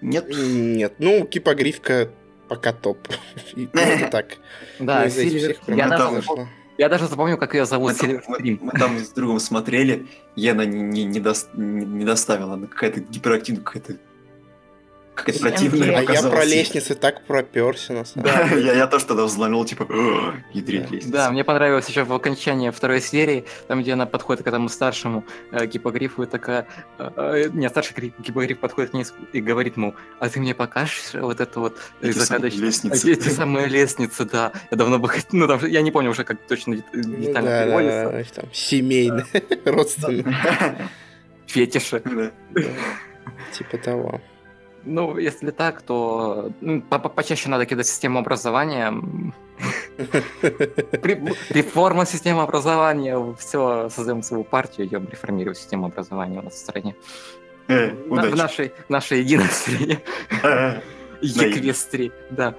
Нет? Нет, ну, кипогривка пока топ. (laughs) (laughs) Так. Да, я, даже, запомнил, как ее зовут Мы там, с другом смотрели, не- не доставила. Она какая-то гиперактивная, какая-то противная А я про лестницы так проперся, на самом Да, я, я тоже тогда взломил, типа, «О, ядрить Да. лестница». Да, мне понравилось еще в окончании второй серии, там, где она подходит к этому старшему э, гипогрифу и такая... э, э, нет, старший гри- гипогриф подходит к ней и говорит ему, а ты мне покажешь вот это вот Эти самые загадочное- лестницы. Эти самые лестницы, да. Я давно бы хотел... Ну, там, я не помню уже, как точно Ну детально да, переводится. да, там, семейные, (laughs) родственные, (laughs) Фетиши. Да. да, типа того. Ну, если так, то ну, по- по- почаще надо кидать систему образования. (laughs) Ре- Реформа системы образования. Все, создаем свою партию, идем реформировать систему образования у нас в стране. Э, в нашей, нашей единой стране. Э, Эквестрии, да.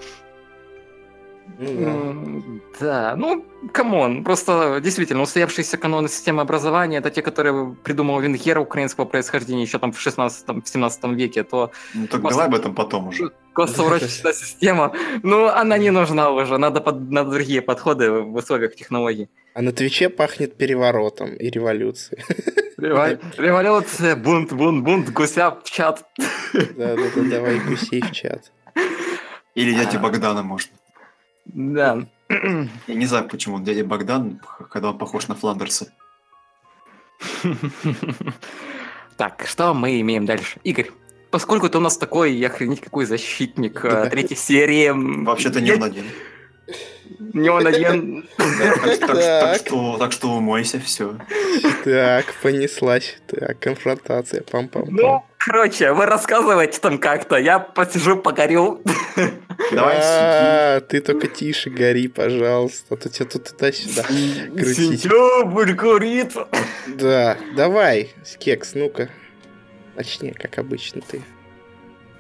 Да. Ну, come on, просто действительно устоявшиеся каноны системы образования, это те, которые придумал Венгер украинского происхождения еще там в 16 в 17 веке, то Ну так Просто- давай об этом потом уже. Классно-урочная система, ну, она не нужна уже, надо, под, надо другие подходы в условиях технологий. А на Твиче пахнет переворотом и революцией. Революция, бунт, бунт, бунт, гуся в чат. Да-да-да, давай гусей в чат. Или дядя А. Богдана можно. Да. (clears throat) Я не знаю, почему он дядя Богдан, когда он похож на Фландерса. (laughs) Так, что мы имеем дальше? Игорь, поскольку ты у нас такой, я охренеть какой защитник (laughs) э, третьей серии. Вообще-то не он один. Не он один. Так, что, так что умойся, все. Так, понеслась. Так, конфронтация. Пам-пам-пам. Ну, короче, вы рассказывайте там как-то, я посижу, погорю. (laughs) Давай А, ты только тише гори, пожалуйста. А то тебя тут туда-сюда. Крутить. Сентябрь горит. Да, давай, Кекс, ну-ка. Начни, как обычно ты.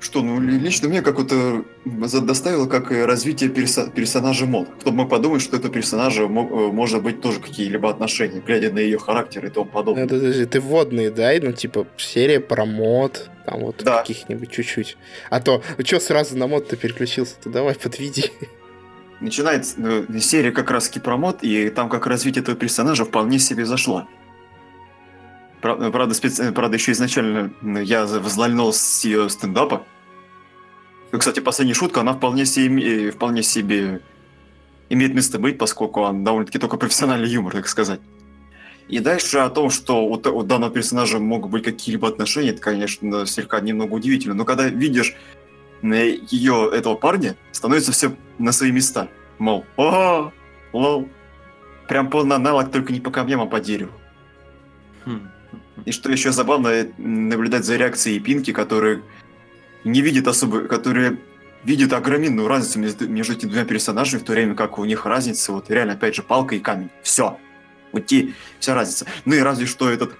Что, ну ли- лично мне как-то за- доставило как развитие перса- персонажа мод. Кто бы мог подумать, что это персонажа мо- э, может быть тоже какие-либо отношения, глядя на ее характер и тому Ну, подобное. подожди, ты вводные дай, ну, типа, серия про мод, там вот Да. каких-нибудь чуть-чуть. А то, ну что сразу на мод-то переключился? То давай подведи. Начинается э, серия как раз про мод, и там как развитие этого персонажа вполне себе зашло. Правда, специ- правда, еще изначально я взлальнул с ее стендапа. И, кстати, последняя шутка, она вполне себе, э, вполне себе имеет место быть, поскольку он довольно-таки только профессиональный юмор, так сказать. И дальше о том, что у, у данного персонажа могут быть какие-либо отношения, это, конечно, слегка немного удивительно. Но когда видишь ее, этого парня, становится все на свои места. Мол, о, лол. Прям полный аналог, только не по камням, а по дереву. Хм. И что еще забавно, э, наблюдать за реакцией Пинки, которые не видят особо, которые видят огроменную разницу между, между этими двумя персонажами, в то время как у них разница, вот реально, опять же, палка и камень. Все. Те, вся разница. Ну и разве что этот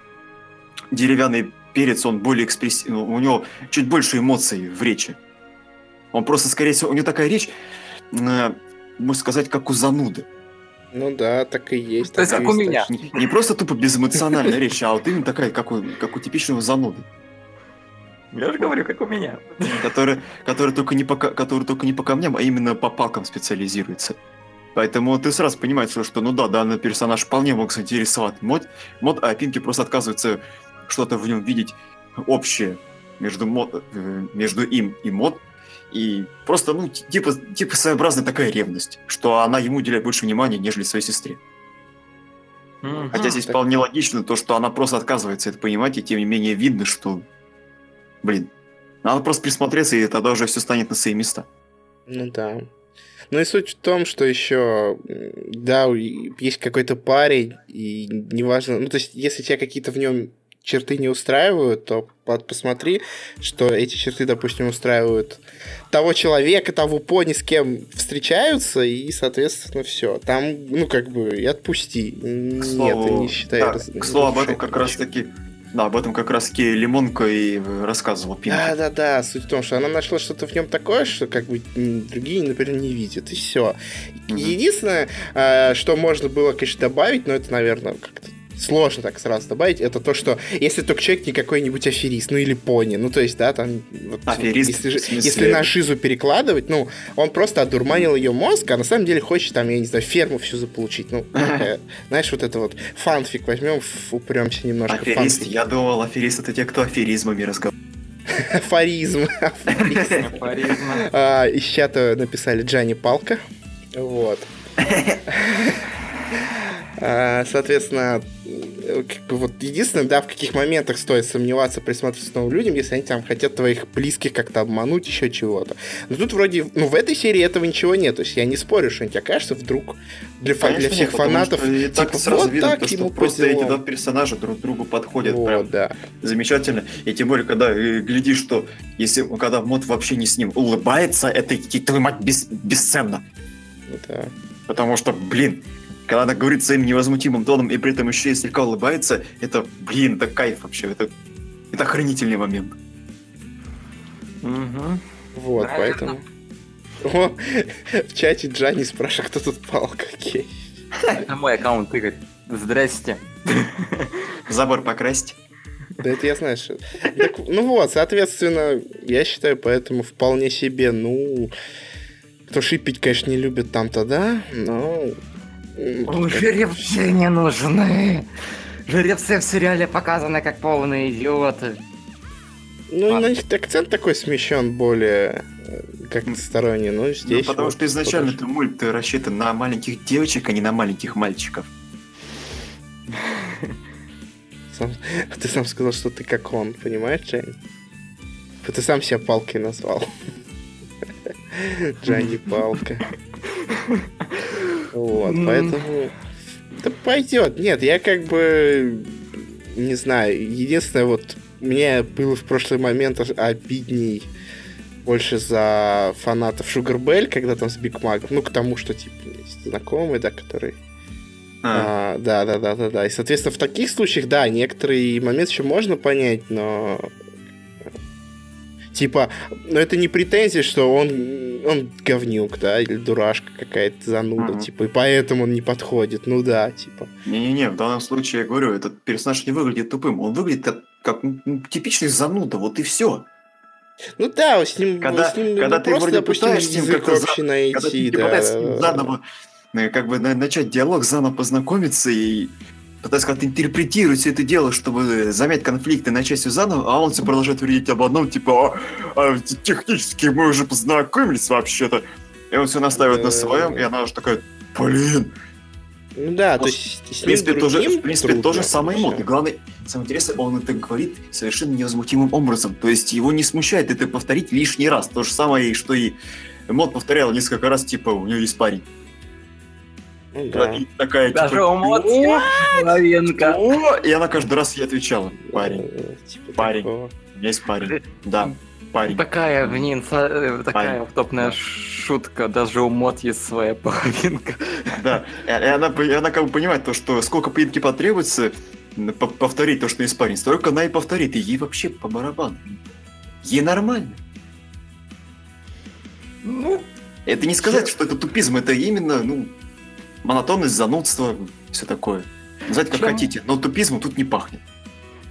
деревянный перец, он более экспрессивный, у него чуть больше эмоций в речи. Он просто, скорее всего, у него такая речь, э, можно сказать, как у зануды. Ну да, так и есть. То есть как у меня. Не, не просто тупо безэмоциональная речь, а вот именно такая, как у, как у типичного зануды. Я же говорю, как у меня. который, который, только не по, который только не по камням, а именно по палкам специализируется. Поэтому ты сразу понимаешь, что, что, ну да, данный персонаж вполне мог заинтересовать мод, мод, а Пинки просто отказывается что-то в нем видеть общее между, мод, э, между им и мод. И просто, ну, ти- типа, типа своеобразная такая ревность, что она ему уделяет больше внимания, нежели своей сестре. Мгм. Хотя здесь так- вполне логично то, что она просто отказывается это понимать, и тем не менее видно, что, блин, надо просто присмотреться, и тогда уже все станет на свои места. Ну да. Ну и суть в том, что еще, да, есть какой-то парень, и неважно, ну то есть, если тебя какие-то в нем черты не устраивают, то по- посмотри, что эти черты, допустим, устраивают того человека, того пони, с кем встречаются, и, соответственно, все. Там, ну, как бы, и отпусти. К Нет, слову, ты не считай. да, раз- к слову об этом как ничего. раз таки, да, об этом как раз таки Лимонка и рассказывал Пинки. Да, да, да. Суть в том, что она нашла что-то в нем такое, что как бы другие, например, не видят, и все. Мгм. Единственное, э, что можно было, конечно, добавить, но это, наверное, как-то сложно так сразу добавить, это то, что если только человек не какой-нибудь аферист, ну или пони, ну то есть, да, там... вот, Аферист, Если, если на шизу перекладывать, ну, он просто одурманил ее мозг, а на самом деле хочет там, я не знаю, ферму всю заполучить. Ну, (laughs) такая, знаешь, вот это вот фанфик возьмем, упремся немножко Аферист, фанфик. я думал, аферист это те, кто аферизмами разговаривает. (laughs) Афоризм. Афоризм. (laughs) А, из чата написали Джани Палка. Вот. А, Соответственно, как бы вот единственное, да, в каких моментах стоит сомневаться, присматриваться к новым людям, если они там хотят твоих близких как-то обмануть, еще чего-то. Но тут вроде, ну, в этой серии этого ничего нет. То есть я не спорю, что тебе кажется, вдруг для, фа- для Конечно, всех нет, потому фанатов, что и так типа, сразу вот видно, так то, что ему просто эти два персонажа друг другу подходят Вот, прям да. замечательно. И тем более, когда э, глядишь, что если когда мод вообще не с ним улыбается, это твою мать бес- бесценно. да. Потому что, блин, когда она говорит своим невозмутимым тоном и при этом еще и слегка улыбается, это, блин, это кайф вообще. Это, это охранительный момент. Мгм. Вот, Правильно. поэтому... О, в чате Джани спрашивает, кто тут палка. Окей. Это мой аккаунт, Игорь. Здрасте. Забор покрасить. Да это я знаю, что... Так, ну вот, соответственно, я считаю, поэтому вполне себе, ну... Кто шипить, конечно, не любит там-то, да, но... жеребцы не нужны. Жеребцы в сериале показаны как полные идиоты. Ну, и на них акцент такой смещен более э, как-то сторонний, но Ну, здесь... потому вот что изначально ты мульт рассчитан на маленьких девочек, а не на маленьких мальчиков. Сам- Ты сам сказал, что ты как он, понимаешь, Джанни? Ты сам себя палкой назвал. (laughs) Джанни Палка. Вот, М. поэтому... Да пойдет. Нет, я как бы... Не знаю. Единственное, вот... Мне было в прошлый момент обидней больше за фанатов Sugar когда там с Биг Магом. Ну, к тому, что, типа, знакомые, да, которые А, а, да, да, да, да, да. И, соответственно, в таких случаях, да, некоторые моменты еще можно понять, но типа, ну это не претензия, что он, он говнюк, да, или дурашка какая-то зануда, Мгм. типа, и поэтому он не подходит. Ну да, типа. Не-не-не, в данном случае, я говорю, этот персонаж не выглядит тупым. Он выглядит как, как ну, типичный зануда, вот и все. Ну да, с ним, Когда- с ним когда ну, ты просто, вроде допустим, пытаешься язык как-то за- общий Когда найти, ты да. заново э, как бы на- начать диалог, заново познакомиться и пытаться как-то интерпретировать все это дело, чтобы замять конфликты, начать все заново, а он все продолжает говорить об одном, типа, «А, а, технически мы уже познакомились вообще-то. И он все настаивает на своем, и она уже такая, блин, Ну да, то Ну, есть В принципе, тоже, в принципе, трудно, тоже самое всё. модное. Главное, самое интересное, он это говорит совершенно невозмутимым образом. То есть его не смущает это повторить лишний раз. То же самое, что и Мод повторял несколько раз, типа, у него есть парень. Ну да. И такая, Даже типа, у Мод «О, половинка. о!» И она каждый раз ей отвечала, парень, Э, типа Парень. такого. есть парень. Да, парень. Такая, блин, са- э, такая топная шутка. Даже у Мод есть своя половинка. Да, и она, и она как бы понимает то, что сколько пытки потребуется повторить то, что есть парень, столько она и повторит, и ей вообще по барабану. Ей нормально. Ну, Это не сказать, что это тупизм, это именно, ну, монотонность, занудство, все такое. Называйте как Чем? хотите, но тупизмом тут не пахнет.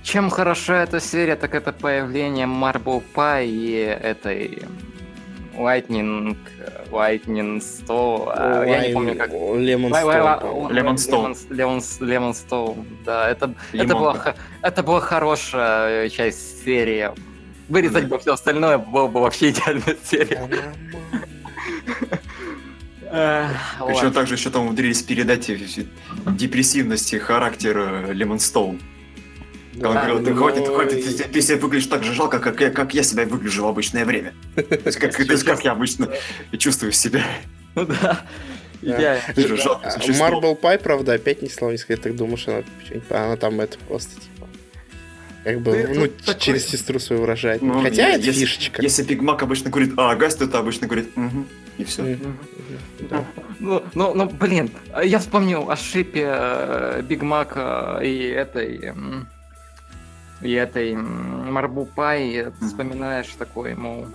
чем хороша эта серия, так это появление Marble Pie и этой Lightning, Lightning Stone, а, я не помню как. Lemon Stone. Lemon- Lemon- Lemon Stone, да, это, это, была, это была хорошая часть серии. Вырезать Да. бы все остальное, было бы вообще идеальная серия. (laughs) Причем Вот. также еще там умудрились передать депрессивности характера Лемонстоун. Он Да, говорил, ты ну хватит, хватит, ты, ты себя выглядишь так же жалко, как я, как я себя выгляжу в обычное время. (laughs) То есть как, то есть как я обычно чувствую себя. Ну да. Же жалко А. Marble Pie, правда, опять не слова не сказать, так думаешь, она, что-нибудь- она там это просто типа как бы, Ты ну, такой- через сестру свою выражает. Ну, Хотя это если- фишечка. Если Биг Мак обычно говорит, а Гайс, то это обычно говорит, угу, и все. Да. Ну, ну, ну, блин, я вспомнил о шипе э, Биг Мака и этой... И этой Марбл Пай, вспоминаешь такой, мол...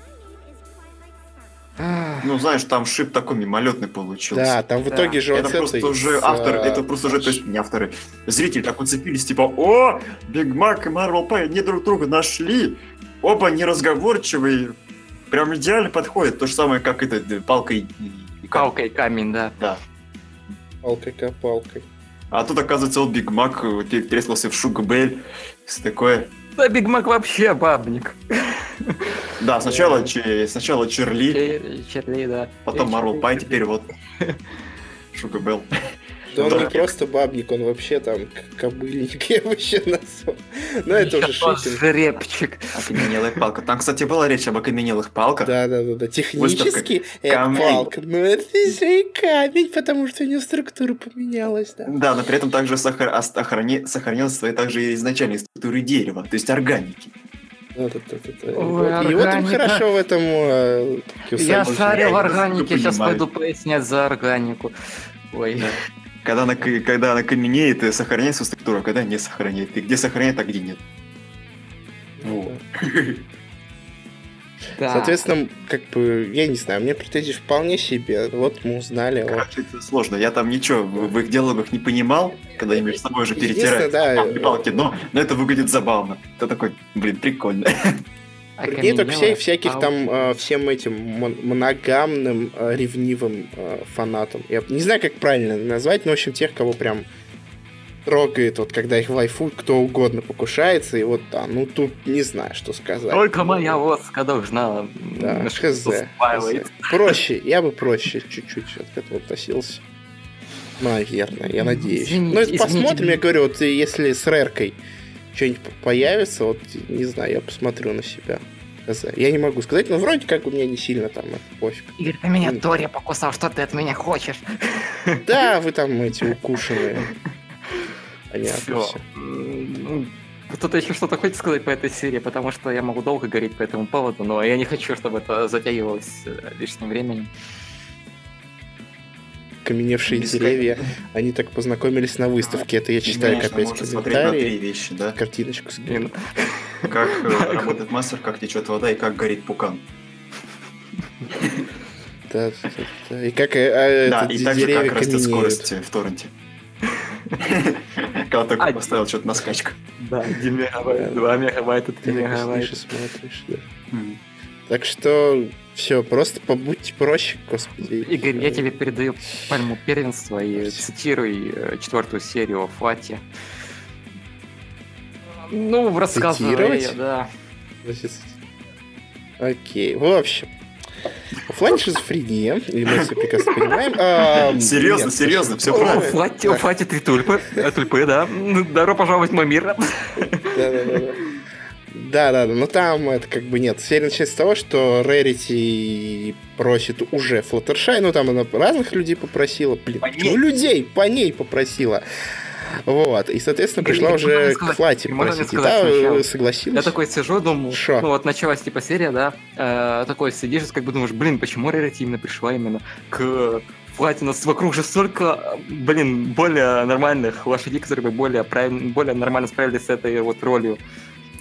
«Ах, Ну, знаешь, там шип такой мимолетный получился. Да, там в Да. итоге же это просто этой уже с, автор, э, это просто уже, то есть не авторы, зрители так уцепились, типа, о, Биг Мак и Марбл Пай, они друг друга нашли, оба неразговорчивые, прям идеально подходят. То же самое, как это, э, палка и, камень. Палка и камень, да. Да. Палкой-копалкой. А тут, оказывается, вот Биг Мак э, перетрескался в Шуга Бель, все такое. Да, Биг Мак вообще бабник. Да, сначала, че- сначала Черли, Чер- Черли, да. потом Марбл Пай, теперь вот (laughs) Шуга Белл. Да он Да. не просто бабник, он вообще там кобыльник, (laughs) я еще назвал. Но это уже шиппинг. жеребчик. Окаменелая палка. Там, кстати, была речь об окаменелых палках. Да, да, да, да. Технически это палка, но это еще и камень, потому что у него структура поменялась, да. Да, но при этом также сохранилась также и изначальные структуры дерева, то есть органики. Вот- И вот органика. хорошо в этом э. Я шарю в органике, сейчас пойду пояснять за органику. Ой. Да. Когда она, когда она каменеет, сохраняет свою структуру, а когда не сохраняет. И где сохраняет, а где нет. Вот. Да. Соответственно, как бы, я не знаю, мне претензии вполне себе. Вот мы узнали. вот. Короче, это сложно. Я там ничего в, их диалогах не понимал, когда я между собой уже Единственное, перетираю да, палки, но, но это выглядит забавно. Это такой, блин, прикольно. Прикинь, только вся- всяких там э, всем этим мон- моногамным, э, ревнивым э, фанатам. Я не знаю, как правильно назвать, но, в общем, тех, кого прям трогает, вот когда их вайфу кто угодно покушается, и вот, да, ну тут не знаю, что сказать. Только моя лоска должна Да, хз, хз. Проще, я бы проще чуть-чуть к этому относился. Наверное, я надеюсь. Извините, ну, это извините. посмотрим, я говорю, вот если с Реркой что-нибудь появится, вот, не знаю, я посмотрю на себя. Я не могу сказать, но вроде как у меня не сильно там это пофиг. Игорь, ты меня М. Тори покусал, что ты от меня хочешь? Да, вы там эти укушенные. Понятно всё. М, ну, Кто-то еще что-то хочет сказать по этой серии, потому что я могу долго говорить по этому поводу, но я не хочу, чтобы это затягивалось э, лишним временем. Каменевшие Без деревья, они так познакомились на выставке. Это я читаю Конечно, опять можно смотреть на три комментарии. вещи, да? Картиночку скину. Как э, (laughs) работает мастер, как течет вода и как горит пукан. Да, да, да. И как э, а, Да, это, и также как растет скорость в торренте. Когда только А, поставил что-то на скачку. Да, 1 мегабайт, 2 мегабайта, 3 Ты так мегабайта. смотришь, да. Так что все, просто побудьте проще, господи. Игорь, я тебе передаю пальму первенства и цитируй э, четвертую серию о Флате. Ну, рассказывай, да. Окей, в общем. Оффлайн шизофрения, и мы все прекрасно понимаем. А, Серьезно, нет, серьезно, все правильно. Флати три тульпы, э, тульпы, да. Ну, Добро пожаловать в мой мир. Да-да-да. Да-да-да, но там это как бы нет. Серия начинается с того, что Рерити просит уже Флаттершай, ну там она разных людей попросила. Блин, По почему людей? По ней попросила. Вот, и, соответственно, пришла Можно уже к Флате просить. И сказать та сначала? э, согласилась. Я такой сижу, думаю, Шо? ну вот началась типа серия, да, э, такой сидишь, как бы думаешь, блин, почему Рерити именно пришла именно к Флате? У нас вокруг же столько, блин, более нормальных лошадей, которые бы более, правиль- более нормально справились с этой вот ролью.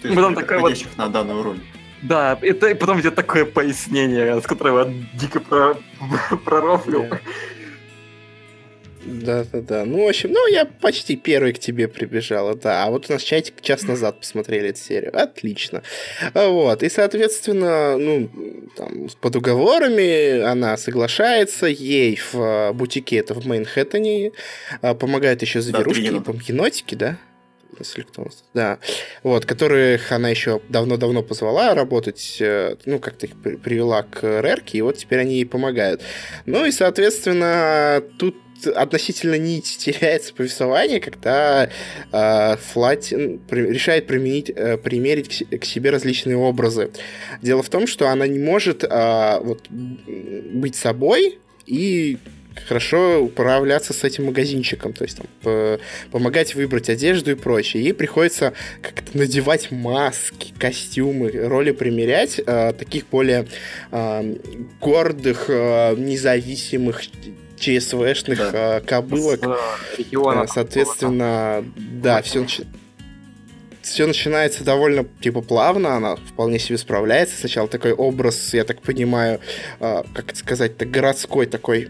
То есть Потом такая вот- на данную роль. Да, это и потом идет такое пояснение, с которого я дико про... (laughs) пророфлил. Да. Да-да-да. Ну, в общем, ну, я почти первый к тебе прибежала, да. А вот у нас чатик час назад посмотрели эту серию. Отлично. Вот. И, соответственно, ну, там, под уговорами она соглашается. Ей в а, бутике, это в Мейнхэттене, а, помогают еще зверушки, енота. по-моему, енотики, да? Нас- Да. Вот, которых она еще давно-давно позвала работать, э, ну, как-то их при- привела к Рерке, и вот теперь они ей помогают. Ну и, соответственно, тут относительно нить (laughs) теряется повествование, когда э, Флатин при- решает применить, э, примерить к, к себе различные образы. Дело в том, что она не может э, вот, быть собой и хорошо управляться с этим магазинчиком, то есть там, п- помогать выбрать одежду и прочее. Ей приходится как-то надевать маски, костюмы, роли примерять э, таких более э, гордых, э, независимых ЧСВшных Да. э, кобылок. С, э. Э, Соответственно, да, все все начинается довольно типа плавно, она вполне себе справляется. Сначала такой образ, я так понимаю, э, как это сказать-то, городской такой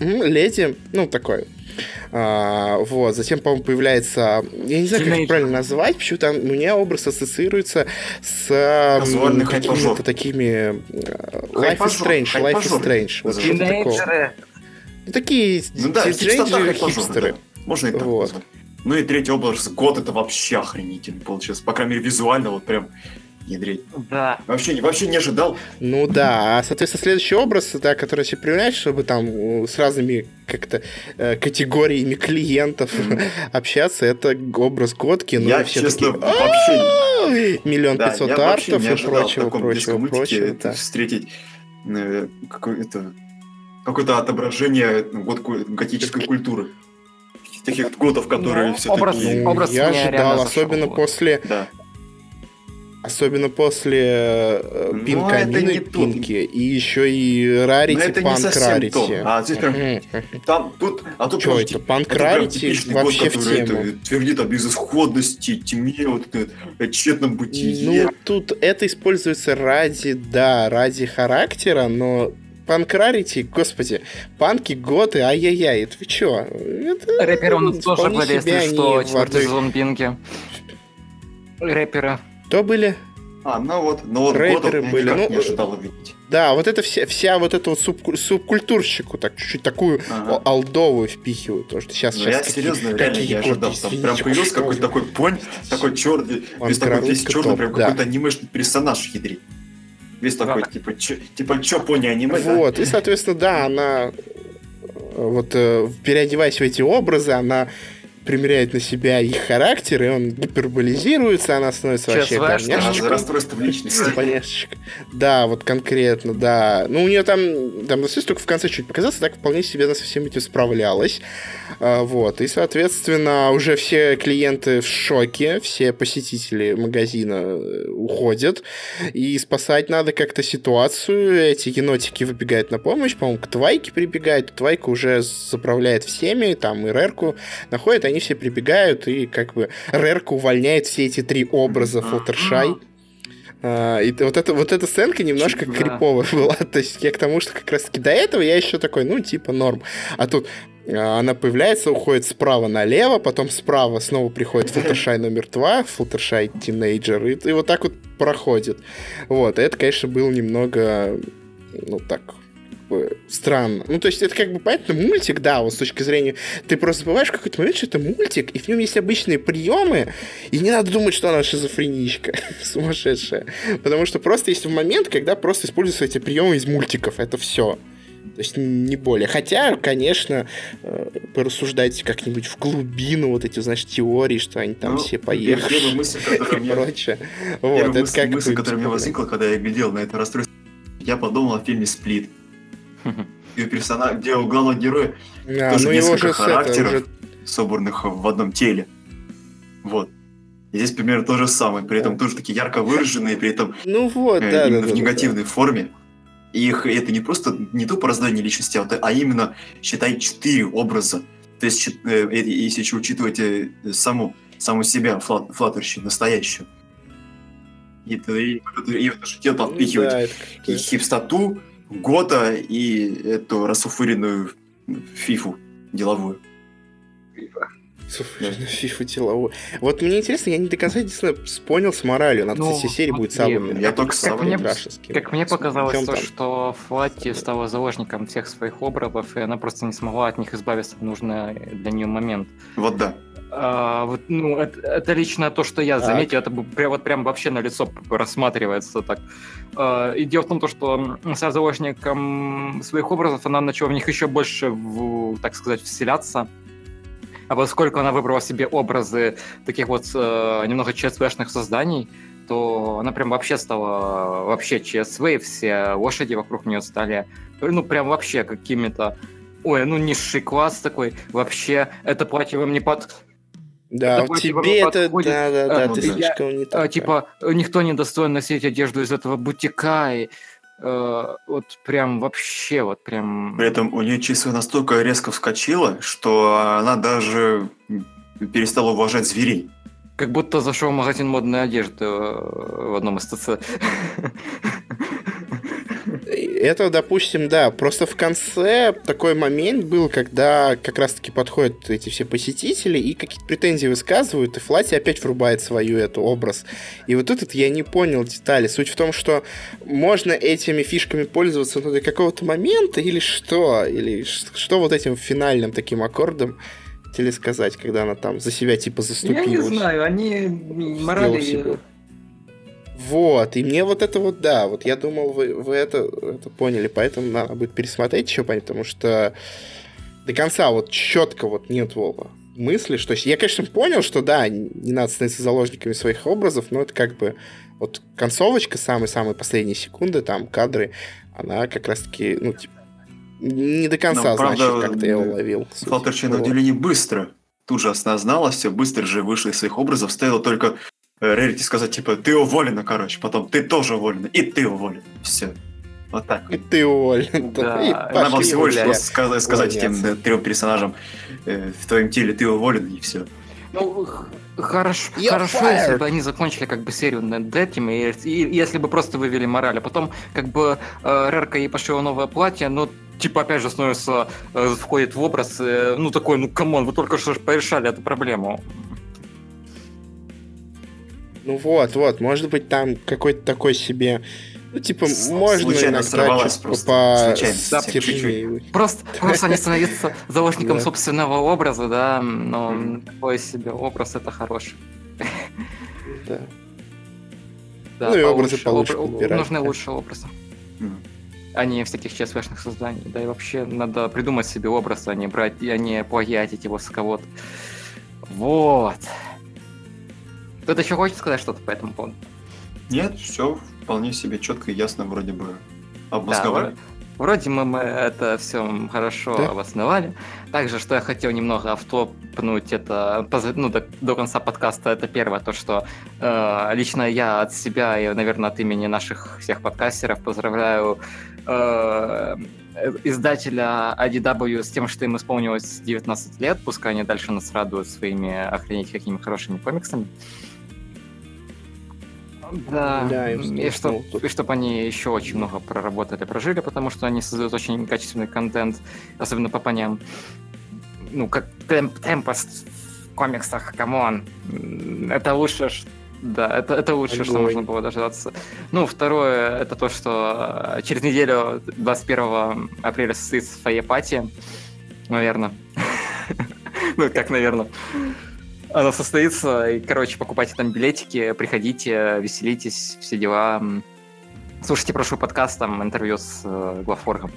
леди, ну такой. А, вот, затем, по-моему, появляется, я не знаю, как это правильно назвать, почему-то у меня образ ассоциируется с м, какими-то такими э, Life is Strange, Life is. Strange. Вот. Тинейджеры. Ну, Такие Ну да, хипстеры. да. Можно и так Вот. назвать. Ну и третий образ, год это вообще охренительно получилось. По крайней мере, визуально вот прям ядреть. Да. Вообще, не- вообще не ожидал. Ну да, а, соответственно, следующий образ, да, который себе применяешь, чтобы там с разными как-то э, категориями клиентов (laughs) общаться, это образ Годки, ну я, и все честно, такие, вообще, «Ай, миллион пятьсот артов и прочего, прочего, прочего, да. встретить э, какое-то какое-то отображение ну, вот готической культуры. Таких годов, которые Ну, все образ- такие... Ну, образ я ожидал, зашел, особенно вот. после, Да. особенно после э, Пинка это Амины не тот. Пинки, и еще и Рарити Но это не Панк совсем Рарити. то. А здесь прям там, тут, а тут прям это, Панк это Рарити типичный год, вообще в тему. это твердит о безысходности, тьме, вот это, о тщетном бытие. Ну, тут это используется ради, да, ради характера, но Панк Рарити, господи, панки, готы, ай-яй-яй, это вы чё? Это, Рэперы у нас тоже были, если что, четвертый сезон Пинки. Рэперы. Кто были? А, ну вот, ну вот Рэперы годов я были, ну, не ожидал увидеть. Да, вот это вся, вся вот эта вот субку- субкультурщику, так чуть-чуть такую Ага. алдовую впихивают, что сейчас, Ну, сейчас я какие- серьезно реально какие не ожидал. годы, Там прям появился какой-то такой понь, такой черный, весь такой весь черный, прям да. какой-то анимешный персонаж хитрый. Весь такой, Да. типа, чё, типа, чё, пони аниме, да? Вот, и, соответственно, да, она э, вот э, переодеваясь в эти образы, она примеряет на себя их характер, и он гиперболизируется, она становится Сейчас вообще говняшечкой. за расстройство личности. Понятничек. Да, вот конкретно, да. Ну, у нее там, там насос только в конце чуть показался, так вполне себе она со всем этим справлялась. А, вот, и, соответственно, уже все клиенты в шоке, все посетители магазина э, уходят, и спасать надо как-то ситуацию. Эти енотики выбегают на помощь, по-моему, к Твайке прибегают, Твайка уже заправляет всеми, там и Рерку находят, они все прибегают, и как бы Рерка увольняет все эти три образа Флаттершай. А, и вот, это, вот эта сценка немножко Да. криповая (laughs) была. То есть я к тому, что как раз таки до этого я еще такой, ну, типа норм. А тут а, она появляется, уходит справа налево, потом справа снова приходит Флаттершай (laughs) номер два, Флаттершай тинейджер, и, и вот так вот проходит. Вот, и это, конечно, было немного, ну, так, бы странно. Ну, то есть это как бы, понятно, мультик, да, вот с точки зрения... Ты просто забываешь в какой-то момент, что это мультик, и в нем есть обычные приемы, и не надо думать, что она шизофреничка (laughs) сумасшедшая. Потому что просто есть момент, когда просто используются эти приемы из мультиков, это все. То есть не более. Хотя, конечно, э, порассуждать как-нибудь в глубину вот эти, знаешь, теории, что они там Ну, все поехали Первая мысль, которая (laughs) мне прочее. Вот, это мысль, как мысль, которая у меня бесспорно. возникла, когда я глядел на это расстройство, я подумал о фильме «Сплит», где, персонаж, где у главного героя А, тоже ну несколько это, характеров. уже собранных в одном теле. Вот. И здесь примерно то же самое, при этом тоже такие ярко выраженные, при этом Ну вот, э, да, именно да, в да, негативной форме. И их это не просто не тупо раздание личности, а, а именно, считай, четыре образа. То есть, э, если еще учитывать э, саму, саму себя, флат, флаттерщи, настоящую. И, и, это- и вот что да. подпихивать Да, это и какое-то- хипстоту, гота и эту расуфыренную фифу деловую. Слушай, на фифу деловую. Вот мне интересно, я не до конца единственное понял с моралью. Надо, Ну, кстати, серии будет самым. я только Как мне-. Как мне показалось, Чем то, там? что Флатти стала заложником всех своих образов, и она просто не смогла от них избавиться в нужный для нее момент. Вот да. А, вот, ну, это, это лично то, что я Так. заметил, это б- прям, вот прям вообще на лицо рассматривается так. А, и дело в том, то, что став заложником своих образов, она начала в них еще больше, в, так сказать, вселяться. А поскольку она выбрала себе образы таких вот э, немного ЧСВшных созданий, то она прям вообще стала вообще ЧСВ, и все лошади вокруг нее стали, ну, прям вообще какими-то Ой, ну низший класс такой, вообще, это платье вам не под... Да, бы тебе это, подходит. да, да, да, А, ты ну, да. слишком не а, так. типа, никто не достоин носить одежду из этого бутика, и э, вот прям вообще, вот прям... При этом у нее часы настолько резко вскочило, что она даже перестала уважать зверей. Как будто зашел в магазин модной одежды э, в одном из ТЦ. (laughs) Это, допустим, да. Просто в конце такой момент был, когда как раз-таки подходят эти все посетители и какие-то претензии высказывают, и Флати опять врубает свою эту образ. И вот этот я не понял детали. Суть в том, что можно этими фишками пользоваться ну, до какого-то момента, или что? Или что вот этим финальным таким аккордом хотели сказать, когда она там за себя типа заступилась? Я не знаю, они морали... Вот, и мне вот это вот, да, вот я думал, вы, вы это, это поняли, поэтому надо будет пересмотреть еще, потому что до конца вот четко вот нет Вова мысли, что я, конечно, понял, что да, не надо становиться заложниками своих образов, но это как бы вот концовочка, самые-самые последние секунды, там, кадры, она как раз-таки, ну, типа, не до конца, Ну, правда, значит, как-то я уловил. Флаттерчи, на удивление, быстро. Тут же осознала все, быстро же вышла из своих образов, стоило только Рерити сказать, типа, ты уволена, короче, потом ты тоже уволена, и ты уволен. Все. Вот так. И ты уволен. Да, (laughs) И она всего лишь просто сказать, сказать этим э, трем персонажам э, в твоем теле ты уволен, и все. Ну, хорошо, You're хорошо fired. если бы они закончили как бы серию над этим, и, и если бы просто вывели мораль, а потом как бы э, Рерка ей пошила новое платье, но типа опять же становится, э, входит в образ, э, ну такой, ну come on, вы только что порешали эту проблему. Ну вот, вот, может быть, там какой-то такой себе... Ну, типа, С- можно случайно иногда сорвалась просто. по совсем терпимее. Просто, просто не становиться (laughs) заложником Да. собственного образа, да, но такой себе образ это хороший. Да. Да, Ну и образы получше, подбирать, Нужны да. лучшие образы. А не всяких ЧСВшных созданий. Да и вообще надо придумать себе образ, а не брать, а не плагиатить его с кого-то. Вот. Кто-то еще хочет сказать что-то по этому поводу? Нет, все вполне себе четко и ясно вроде бы Да, обмозговали. вро- вроде мы, мы это все хорошо Да. обосновали. Также, что я хотел немного автопнуть, это ну, до, до конца подкаста, это первое, то, что э, лично я от себя и, наверное, от имени наших всех подкастеров поздравляю э, издателя IDW с тем, что им исполнилось 19 лет, пускай они дальше нас радуют своими охренеть какими хорошими комиксами. Да, Да, им и, чтоб, и чтобы они еще очень много проработали, прожили, потому что они создают очень качественный контент, особенно по поням. Ну, как темп, Темпест в комиксах, come on. Это лучше, Да, это, это лучшее, что можно было дождаться. Ну, второе, это то, что э, через неделю, 21 апреля, состоится фойе- party. Наверное. (laughs) Ну, как, наверное. Оно состоится, и, короче, покупайте там билетики, приходите, веселитесь, все дела. Слушайте прошлый подкаст, там интервью с э, главворгом.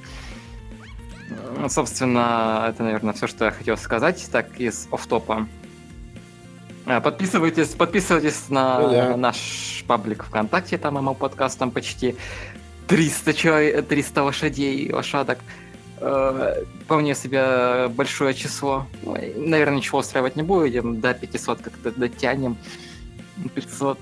Ну, собственно, это, наверное, все, что я хотел сказать, так, из офф-топа. А, Подписывайтесь, подписывайтесь на Ну да. наш паблик ВКонтакте, там ММО подкаст, там почти 300 человек, 300 лошадей, лошадок. Э, Вполне себе большое число. Наверное, ничего устраивать не будем, до 500 как-то дотянем. 500,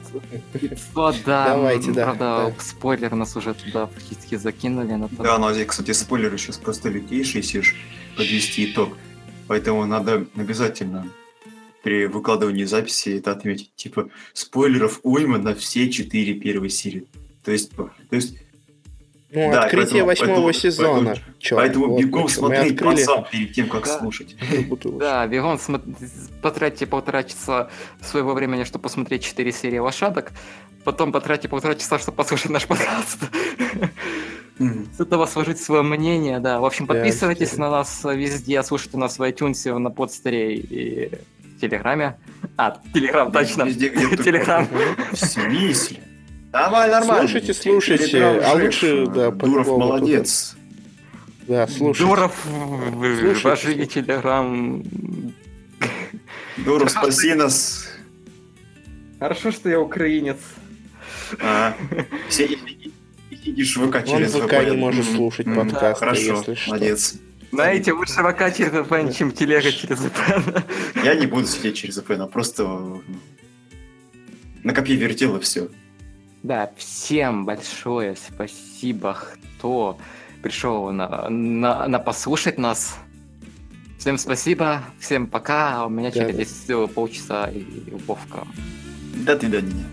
500, да. Давайте, да, Правда, да. спойлер нас уже туда практически закинули. На. Да, но, здесь, кстати, спойлеры сейчас просто лютейшие, если ж подвести итог. Поэтому надо обязательно при выкладывании записи это отметить. Типа, спойлеров уйма на все четыре первые серии. То есть, то есть Ну, Да, открытие восьмого сезона. поэтому- Чё, поэтому вот бегом смотреть открыли пацан перед тем, как Да. слушать. (laughs) Да, бегом потратьте полтора часа своего времени, чтобы посмотреть 4 серии лошадок, потом потратьте полтора часа, чтобы послушать наш подкаст. С этого сложить свое мнение, да. В общем, подписывайтесь на нас везде, слушайте нас в iTunes, на подстере и в Телеграме. А, Телеграм, точно. Телеграм. В смысле? Давай нормально. Слушайте, слушайте, Телеграм а жив, лучше, да, Дуров молодец. Да, слушай. Дуров, Слушайте. ваши Телеграм. Дуров, спаси нас. Хорошо, что я украинец. А, все- и сидишь в ВК Он через ВК не может слушать подкасты, Хорошо, молодец. Знаете, лучше ВК через VPN, чем телега через VPN. Я не буду сидеть через VPN, а просто на копье вертел и все. Да, всем большое спасибо, кто пришел на, на, на послушать нас. Всем спасибо, всем пока. У меня Да, через да. 10 полчаса и убовка. До свидания.